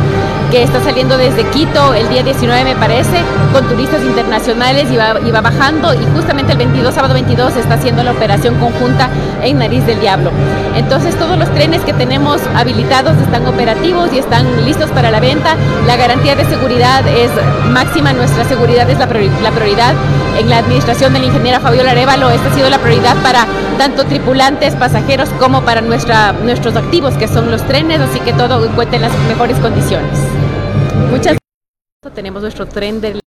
que está saliendo desde Quito el día 19 me parece, con turistas internacionales y va, y va bajando y justamente el 22, sábado 22 está haciendo la operación conjunta en Nariz del Diablo. Entonces todos los trenes que tenemos habilitados están operativos y están listos para la venta. La garantía de seguridad es máxima, nuestra seguridad es la, prioridad. En la administración de la ingeniera Fabiola Arevalo, esta ha sido la prioridad para tanto tripulantes, pasajeros como para nuestra, nuestros activos que son los trenes, así que todo encuentra en las mejores condiciones. Muchas gracias. Tenemos nuestro tren del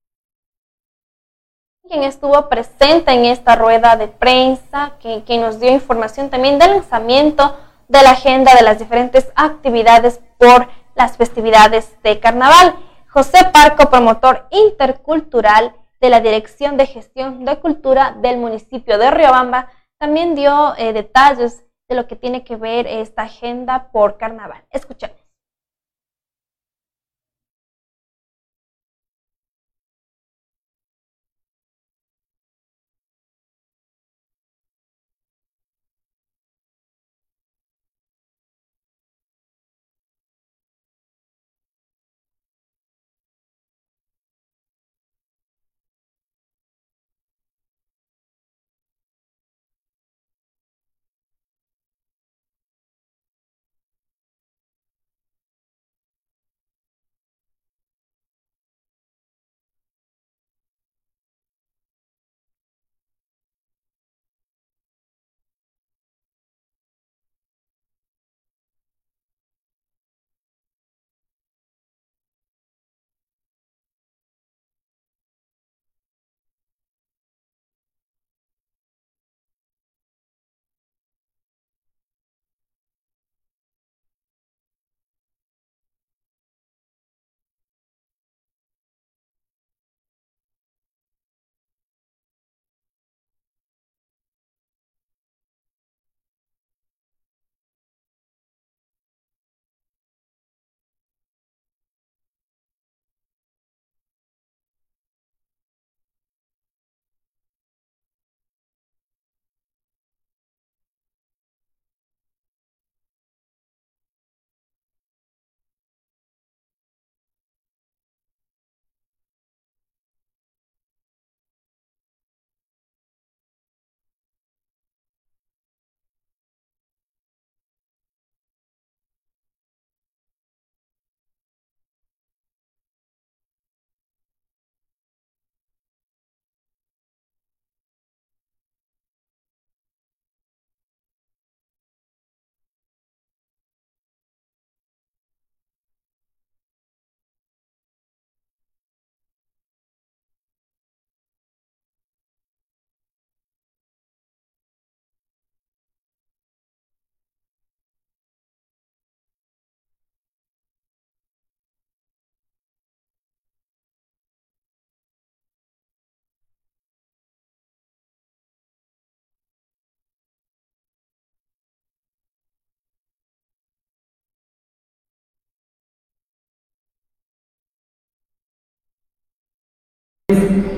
quien estuvo presente en esta rueda de prensa, que, que, nos dio información también del lanzamiento de la agenda de las diferentes actividades por las festividades de carnaval. José Parco, promotor intercultural de la Dirección de Gestión de Cultura del municipio de Riobamba, también dio eh, detalles de lo que tiene que ver esta agenda por carnaval. Escuchemos.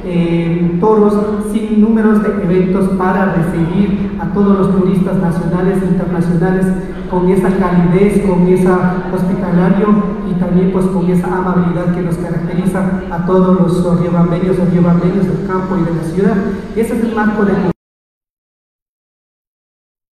Eh, toros sin números de eventos para recibir a todos los turistas nacionales e internacionales con esa calidez, con esa hospitalario y también pues con esa amabilidad que nos caracteriza a todos los riobambeños o riobambeños del campo y de la ciudad. Ese es el marco de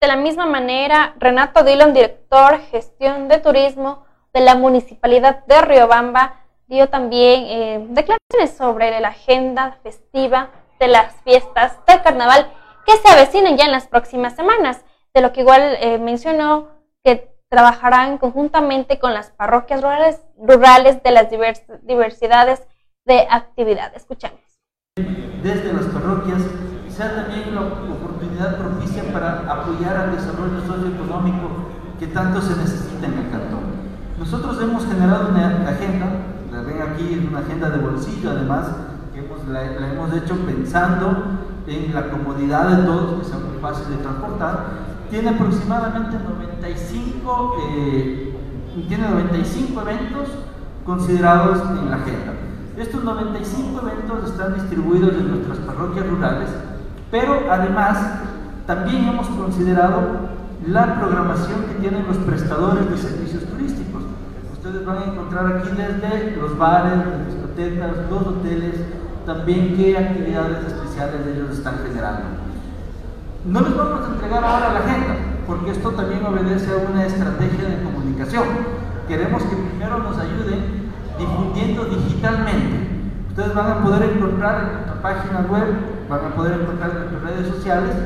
De la misma manera, Renato Dillon, director gestión de turismo de la Municipalidad de Riobamba, dio también eh, declaraciones sobre la agenda festiva de las fiestas del carnaval que se avecinan ya en las próximas semanas, de lo que igual eh, mencionó que trabajarán conjuntamente con las parroquias rurales, rurales de las diversidades de actividad. Escuchemos. Desde las parroquias sea también la oportunidad propicia para apoyar al desarrollo socioeconómico que tanto se necesita en el cantón. Nosotros hemos generado una agenda, la ven aquí, es una agenda de bolsillo además, que la, hemos hecho pensando en la comodidad de todos, que sea muy fácil de transportar. Tiene aproximadamente 95, eh, tiene 95 eventos considerados en la agenda. Estos 95 eventos están distribuidos en nuestras parroquias rurales pero además, también hemos considerado la programación que tienen los prestadores de servicios turísticos. Ustedes van a encontrar aquí desde los bares, las discotecas, los hoteles, también qué actividades especiales ellos están generando. No les vamos a entregar ahora la agenda, porque esto también obedece a una estrategia de comunicación. Queremos que primero nos ayuden difundiendo digitalmente. Ustedes van a poder encontrar en nuestra página web van a poder encontrar en nuestras redes sociales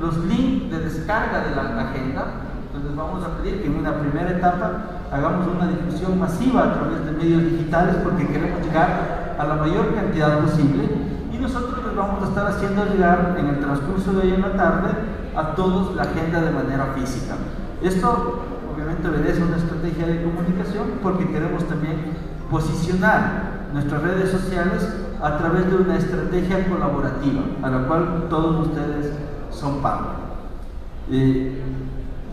los links de descarga de la agenda. Entonces vamos a pedir que en una primera etapa hagamos una difusión masiva a través de medios digitales porque queremos llegar a la mayor cantidad posible y nosotros les vamos a estar haciendo llegar en el transcurso de hoy en la tarde a todos la agenda de manera física. Esto obviamente obedece a una estrategia de comunicación porque queremos también posicionar nuestras redes sociales a través de una estrategia colaborativa a la cual todos ustedes son parte. Eh,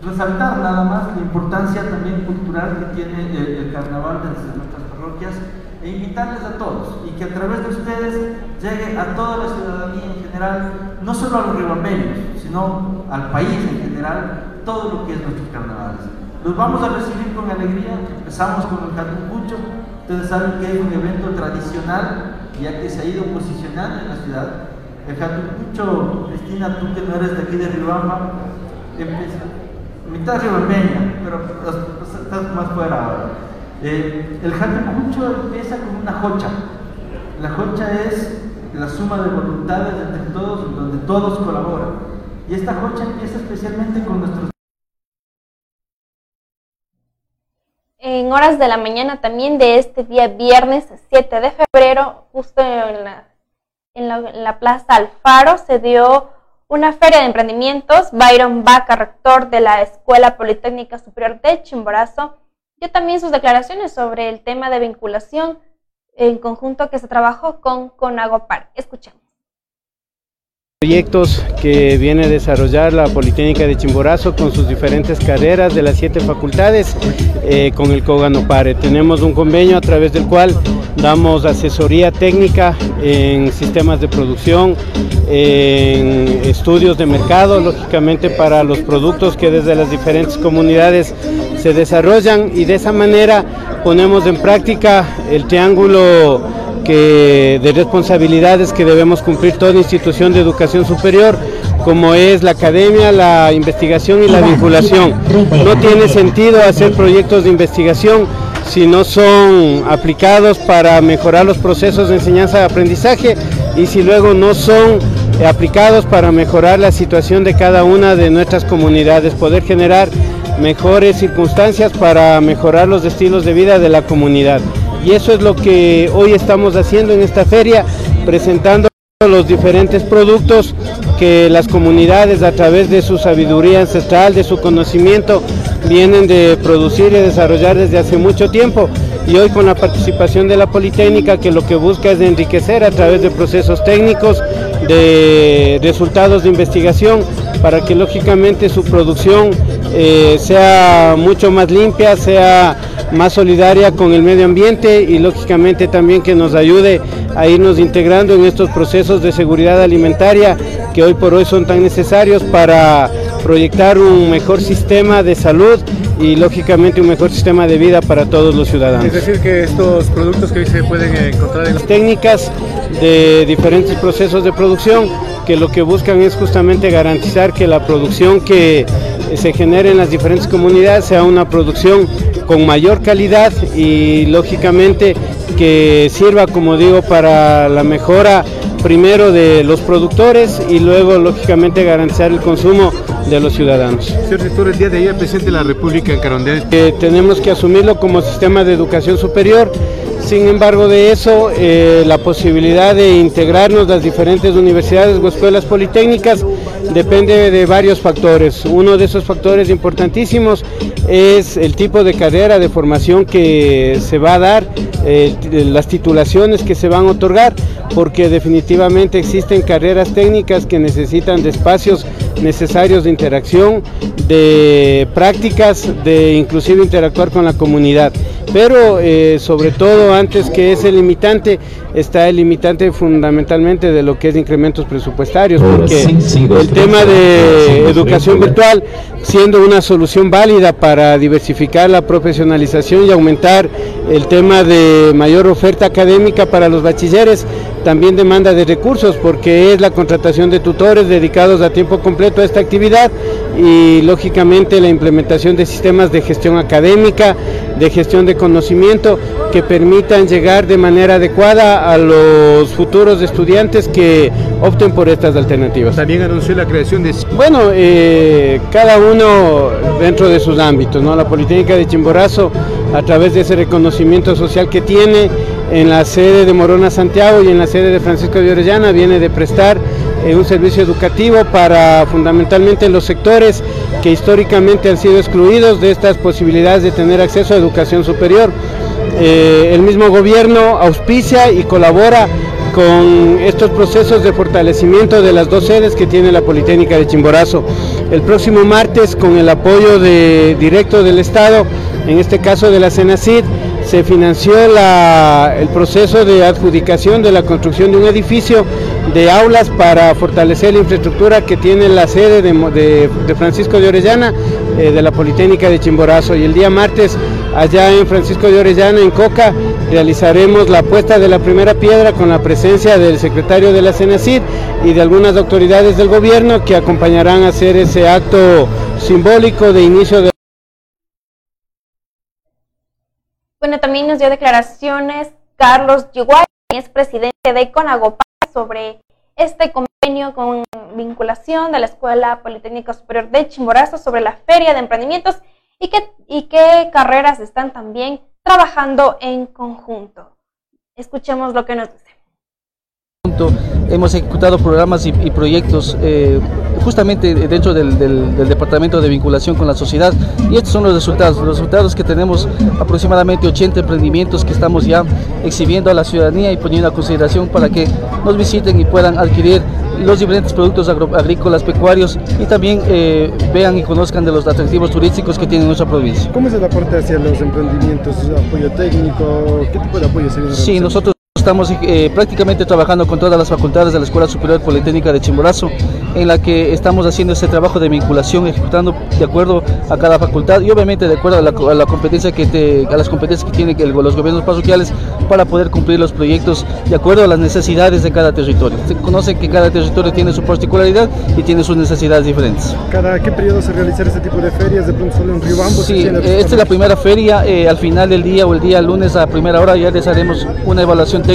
resaltar nada más la importancia también cultural que tiene el, carnaval desde nuestras parroquias e invitarles a todos y que a través de ustedes llegue a toda la ciudadanía en general, no solo a los ribambeños, sino al país en general, todo lo que es nuestros carnavales. Los vamos a recibir con alegría, empezamos con el Catumpucho, ustedes saben que es un evento tradicional ya que se ha ido posicionando en la ciudad. El Jatucucho, Cristina, tú que no eres de aquí de Ribamba, empieza, mitad ribambeña, pero estás más fuera ahora. Eh, el Jatucucho empieza con una jocha. La jocha es la suma de voluntades entre todos, donde todos colaboran. Y esta jocha empieza especialmente con nuestros en horas de la mañana también de este día viernes 7 de febrero, justo en la, en la, Plaza Alfaro, se dio una feria de emprendimientos. Byron Baca, rector de la Escuela Politécnica Superior de Chimborazo, dio también sus declaraciones sobre el tema de vinculación en conjunto que se trabajó con Conagopar. Escuchemos proyectos que viene a desarrollar la Politécnica de Chimborazo con sus diferentes carreras de las siete facultades eh, con el Coganopare. Tenemos un convenio a través del cual damos asesoría técnica en sistemas de producción, en estudios de mercado, lógicamente para los productos que desde las diferentes comunidades se desarrollan y de esa manera ponemos en práctica el triángulo que, de responsabilidades que debemos cumplir toda institución de educación superior, como es la academia, la investigación y la vinculación. No tiene sentido hacer proyectos de investigación si no son aplicados para mejorar los procesos de enseñanza-aprendizaje y si luego no son aplicados para mejorar la situación de cada una de nuestras comunidades, poder generar mejores circunstancias para mejorar los estilos de vida de la comunidad y eso es lo que hoy estamos haciendo en esta feria, presentando los diferentes productos que las comunidades a través de su sabiduría ancestral, de su conocimiento, vienen de producir y desarrollar desde hace mucho tiempo. Y hoy con la participación de la Politécnica que lo que busca es enriquecer a través de procesos técnicos, de resultados de investigación, para que lógicamente su producción eh, sea mucho más limpia, sea más solidaria con el medio ambiente y lógicamente también que nos ayude a irnos integrando en estos procesos de seguridad alimentaria que hoy por hoy son tan necesarios para proyectar un mejor sistema de salud y lógicamente un mejor sistema de vida para todos los ciudadanos. Es decir, que estos productos que hoy se pueden encontrar en las técnicas de diferentes procesos de producción que lo que buscan es justamente garantizar que la producción que se genere en las diferentes comunidades sea una producción con mayor calidad y lógicamente que sirva, como digo, para la mejora primero de los productores y luego lógicamente garantizar el consumo de los ciudadanos. Señor rector, el día de ayer presidente de la República en Carondelet. Eh, tenemos que asumirlo como sistema de educación superior. Sin embargo de eso, eh, la posibilidad de integrarnos las diferentes universidades o escuelas politécnicas depende de varios factores. Uno de esos factores importantísimos es el tipo de carrera de formación que se va a dar, eh, las titulaciones que se van a otorgar, porque definitivamente existen carreras técnicas que necesitan de espacios necesarios de interacción, de prácticas, de inclusive interactuar con la comunidad. Pero eh, sobre todo antes que ese limitante está el limitante fundamentalmente de lo que es incrementos presupuestarios, porque el tema de educación virtual siendo una solución válida para diversificar la profesionalización y aumentar el tema de mayor oferta académica para los bachilleres, también demanda de recursos porque es la contratación de tutores dedicados a tiempo completo a esta actividad y lógicamente la implementación de sistemas de gestión académica, de gestión de conocimiento que permitan llegar de manera adecuada a los futuros estudiantes que opten por estas alternativas. También anunció la creación de... Bueno, eh, cada uno dentro de sus ámbitos, ¿no? La Politécnica de Chimborazo, a través de ese reconocimiento social que tiene en la sede de Morona Santiago y en la sede de Francisco de Orellana, viene de prestar eh, un servicio educativo para fundamentalmente los sectores que históricamente han sido excluidos de estas posibilidades de tener acceso a educación superior. Eh, el mismo gobierno auspicia y colabora con estos procesos de fortalecimiento de las dos sedes que tiene la Politécnica de Chimborazo. El próximo martes, con el apoyo directo del Estado, en este caso de la Senacid, se financió el proceso de adjudicación de la construcción de un edificio de aulas para fortalecer la infraestructura que tiene la sede de, Francisco de Orellana, eh, de la Politécnica de Chimborazo. Y el día martes, allá en Francisco de Orellana, en Coca, realizaremos la puesta de la primera piedra con la presencia del secretario de la CENACID y de algunas autoridades del gobierno que acompañarán a hacer ese acto simbólico de inicio de Bueno, también nos dio declaraciones Carlos Yiguay, es presidente de CONAGOPA, sobre este convenio con vinculación de la Escuela Politécnica Superior de Chimborazo sobre la Feria de Emprendimientos y qué, y qué carreras están también trabajando en conjunto. Escuchemos lo que nos dice. Hemos ejecutado programas y, proyectos eh, justamente dentro del, Departamento de Vinculación con la Sociedad y estos son los resultados, los resultados que tenemos aproximadamente 80 emprendimientos que estamos ya exhibiendo a la ciudadanía y poniendo a consideración para que nos visiten y puedan adquirir los diferentes productos agrícolas, pecuarios y también eh, vean y conozcan de los atractivos turísticos que tiene nuestra provincia. ¿Cómo es el aporte hacia los emprendimientos? ¿Apoyo técnico? ¿Qué tipo de apoyo se Sí, nosotros Estamos eh, prácticamente trabajando con todas las facultades de la Escuela Superior Politécnica de Chimborazo, en la que estamos haciendo ese trabajo de vinculación, ejecutando de acuerdo a cada facultad y obviamente de acuerdo a la, competencia que a las competencias que tienen los gobiernos parroquiales para poder cumplir los proyectos de acuerdo a las necesidades de cada territorio. Se conoce que cada territorio tiene su particularidad y tiene sus necesidades diferentes. ¿Cada qué periodo se realizará este tipo de ferias? ¿De pronto solo en Riobambo? Sí, esta es la primera feria. Eh, al final del día o el día lunes a primera hora ya les haremos una evaluación técnica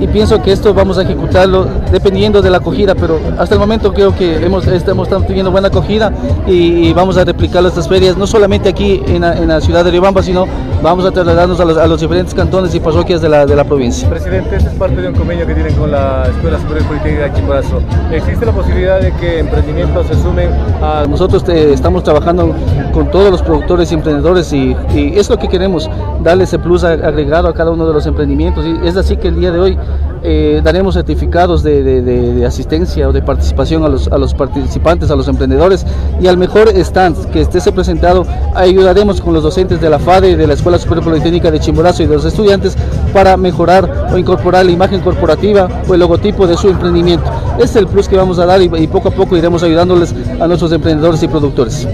y pienso que esto vamos a ejecutarlo dependiendo de la acogida, pero hasta el momento creo que hemos, estamos teniendo buena acogida y, vamos a replicar estas ferias, no solamente aquí en la, ciudad de Riobamba, sino vamos a trasladarnos a los, diferentes cantones y parroquias de la, de la provincia. Presidente, este es parte de un convenio que tienen con la Escuela Superior Politécnica de Chimborazo. ¿Existe la posibilidad de que emprendimientos se sumen a...? Nosotros eh, estamos trabajando con todos los productores y emprendedores y, y es lo que queremos, darle ese plus agregado a cada uno de los emprendimientos y es así que el día de hoy eh, daremos certificados de, asistencia o de participación a los, a los participantes, a los emprendedores y al mejor stand que esté presentado ayudaremos con los docentes de la FADE, de la Escuela Superior Politécnica de Chimborazo y de los estudiantes para mejorar o incorporar la imagen corporativa o el logotipo de su emprendimiento. Este es el plus que vamos a dar y, poco a poco iremos ayudándoles a nuestros emprendedores y productores.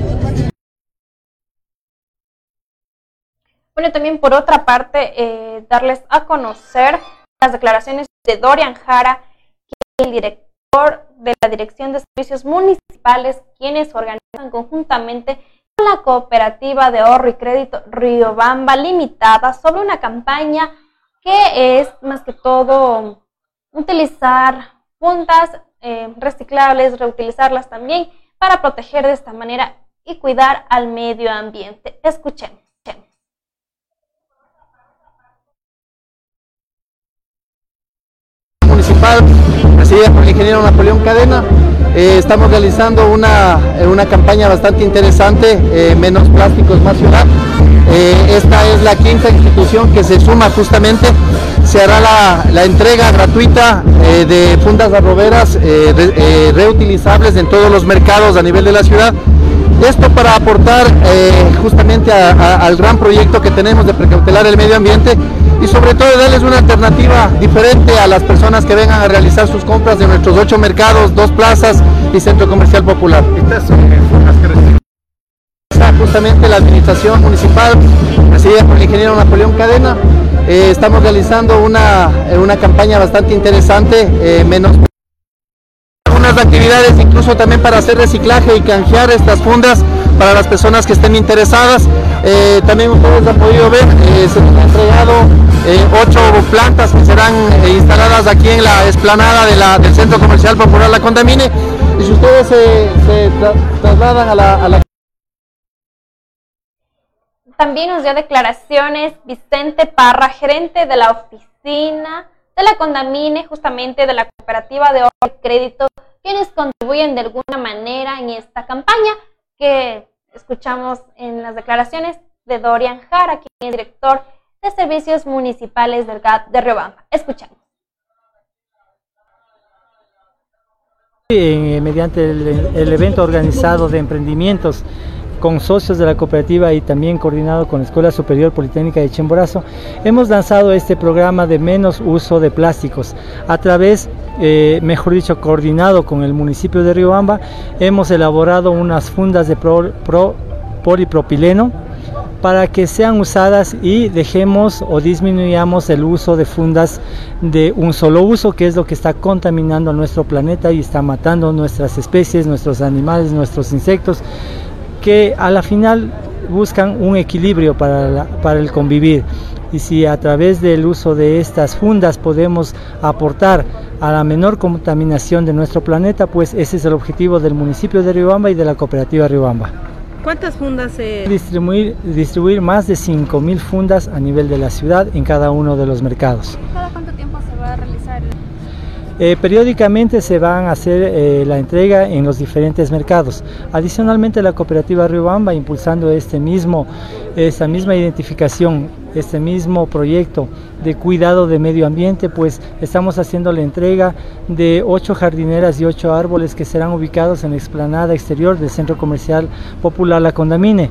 Bueno, también por otra parte, eh, darles a conocer las declaraciones de Dorian Jara, el director de la Dirección de Servicios Municipales, quienes organizan conjuntamente con la Cooperativa de Ahorro y Crédito Riobamba Limitada sobre una campaña que es más que todo utilizar puntas eh, reciclables, reutilizarlas también para proteger de esta manera y cuidar al medio ambiente. Escuchemos. Municipal, presidida por el ingeniero Napoleón Cadena, eh, estamos realizando una, eh, una, campaña bastante interesante, eh, menos plásticos, más ciudad. esta es la quinta institución que se suma justamente, se hará la, la entrega gratuita de fundas arroberas reutilizables en todos los mercados a nivel de la ciudad esto para aportar eh, justamente al gran proyecto que tenemos de precautelar el medio ambiente y sobre todo darles una alternativa diferente a las personas que vengan a realizar sus compras de nuestros ocho mercados, dos plazas y centro comercial popular. Estas son las que justamente la administración municipal, presidida por el ingeniero Napoleón Cadena. Eh, estamos realizando una, una campaña bastante interesante, eh, menos actividades incluso también para hacer reciclaje y canjear estas fundas para las personas que estén interesadas. Eh, también ustedes han podido ver, eh, se han entregado eh, ocho plantas que serán instaladas aquí en la esplanada de la, del Centro Comercial Popular La Condamine. Y si ustedes se, trasladan a la, a la... También nos dio declaraciones Vicente Parra, gerente de la oficina de la Condamine, justamente de la cooperativa de crédito quienes contribuyen de alguna manera en esta campaña que escuchamos en las declaraciones de Dorian Jara, quien es director de servicios municipales del GAT de Riobamba. Escuchamos. Eh, mediante el evento organizado de emprendimientos con socios de la cooperativa y también coordinado con la Escuela Superior Politécnica de Chimborazo, hemos lanzado este programa de menos uso de plásticos. A través, eh, mejor dicho, coordinado con el municipio de Riobamba, hemos elaborado unas fundas de polipropileno para que sean usadas y dejemos o disminuyamos el uso de fundas de un solo uso, que es lo que está contaminando nuestro planeta y está matando nuestras especies, nuestros animales, nuestros insectos que a la final buscan un equilibrio para, para el convivir. Y si a través del uso de estas fundas podemos aportar a la menor contaminación de nuestro planeta, pues ese es el objetivo del municipio de Riobamba y de la cooperativa Riobamba. ¿Cuántas fundas se...? Distribuir, distribuir más de 5.000 fundas a nivel de la ciudad en cada uno de los mercados. ¿Cada cuánto tiempo se va a realizar? Eh, periódicamente se van a hacer eh, la entrega en los diferentes mercados. Adicionalmente la cooperativa Riobamba impulsando este mismo, esta misma identificación, este mismo proyecto de cuidado de medio ambiente, pues estamos haciendo la entrega de ocho jardineras y ocho árboles que serán ubicados en la explanada exterior del Centro Comercial Popular La Condamine.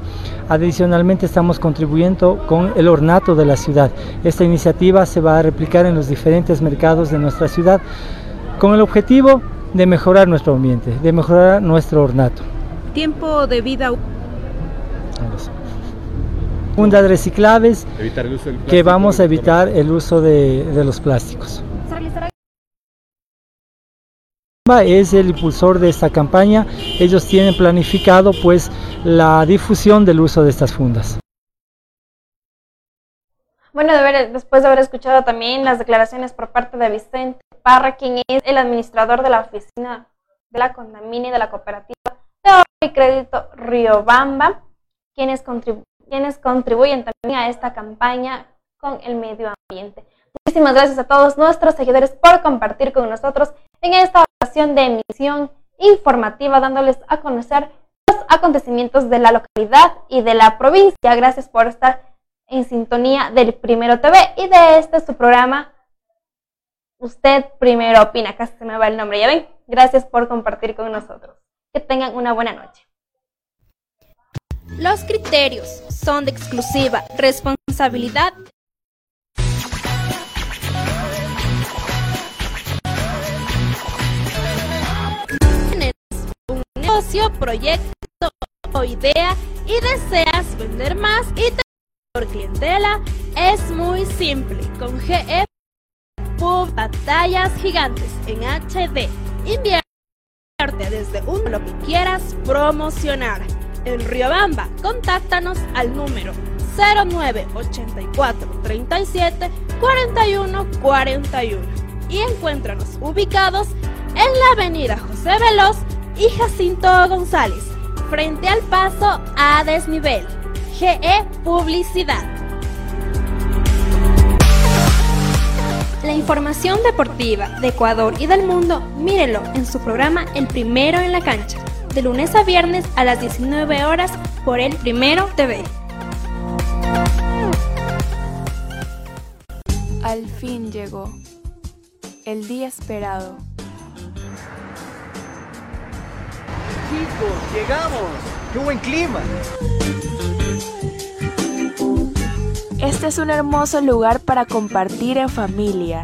Adicionalmente estamos contribuyendo con el ornato de la ciudad. Esta iniciativa se va a replicar en los diferentes mercados de nuestra ciudad con el objetivo de mejorar nuestro ambiente, de mejorar nuestro ornato. Tiempo de vida. Fundas reciclables que vamos a evitar el uso de, de los plásticos. Es el impulsor de esta campaña. Ellos tienen planificado pues la difusión del uso de estas fundas. Bueno, después de haber escuchado también las declaraciones por parte de Vicente Parra, quien es el administrador de la oficina de la Condamini de la cooperativa de ahorro y crédito Riobamba, quienes, quienes contribuyen también a esta campaña con el medio ambiente. Muchísimas gracias a todos nuestros seguidores por compartir con nosotros en esta ocasión de emisión informativa, dándoles a conocer los acontecimientos de la localidad y de la provincia. Gracias por estar en sintonía del Primero TV y de este su programa Usted Primero Opina. Acá se me va el nombre, ya ven. Gracias por compartir con nosotros. Que tengan una buena noche. Los criterios son de exclusiva responsabilidad un negocio, proyecto o idea y deseas vender más y te por clientela es muy simple. Con GF Pub Batallas Gigantes en HD. Invierte desde un lo que quieras promocionar. En Riobamba, contáctanos al número 0984 37 41 41 y encuéntranos ubicados en la avenida José Veloz y Jacinto González, frente al paso a desnivel. GE Publicidad. La información deportiva de Ecuador y del mundo, mírelo en su programa El Primero en la Cancha, de lunes a viernes a las 19 horas por El Primero TV. Al fin llegó el día esperado. Chicos, llegamos. ¡Qué buen clima! Este es un hermoso lugar para compartir en familia.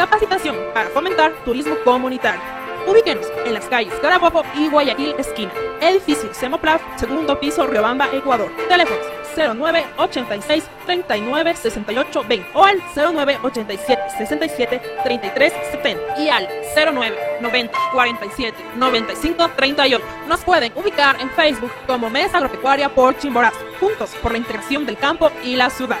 Capacitación para fomentar turismo comunitario. Ubíquenos en las calles Carabobo y Guayaquil esquina. Edificio Semoplaf, segundo piso, Riobamba, Ecuador. Teléfonos 09 86 39 68 20 o al 09 87 67 33 70 y al 09 90 47 95 38. Nos pueden ubicar en Facebook como Mesa Agropecuaria por Chimborazo, juntos por la integración del campo y la ciudad.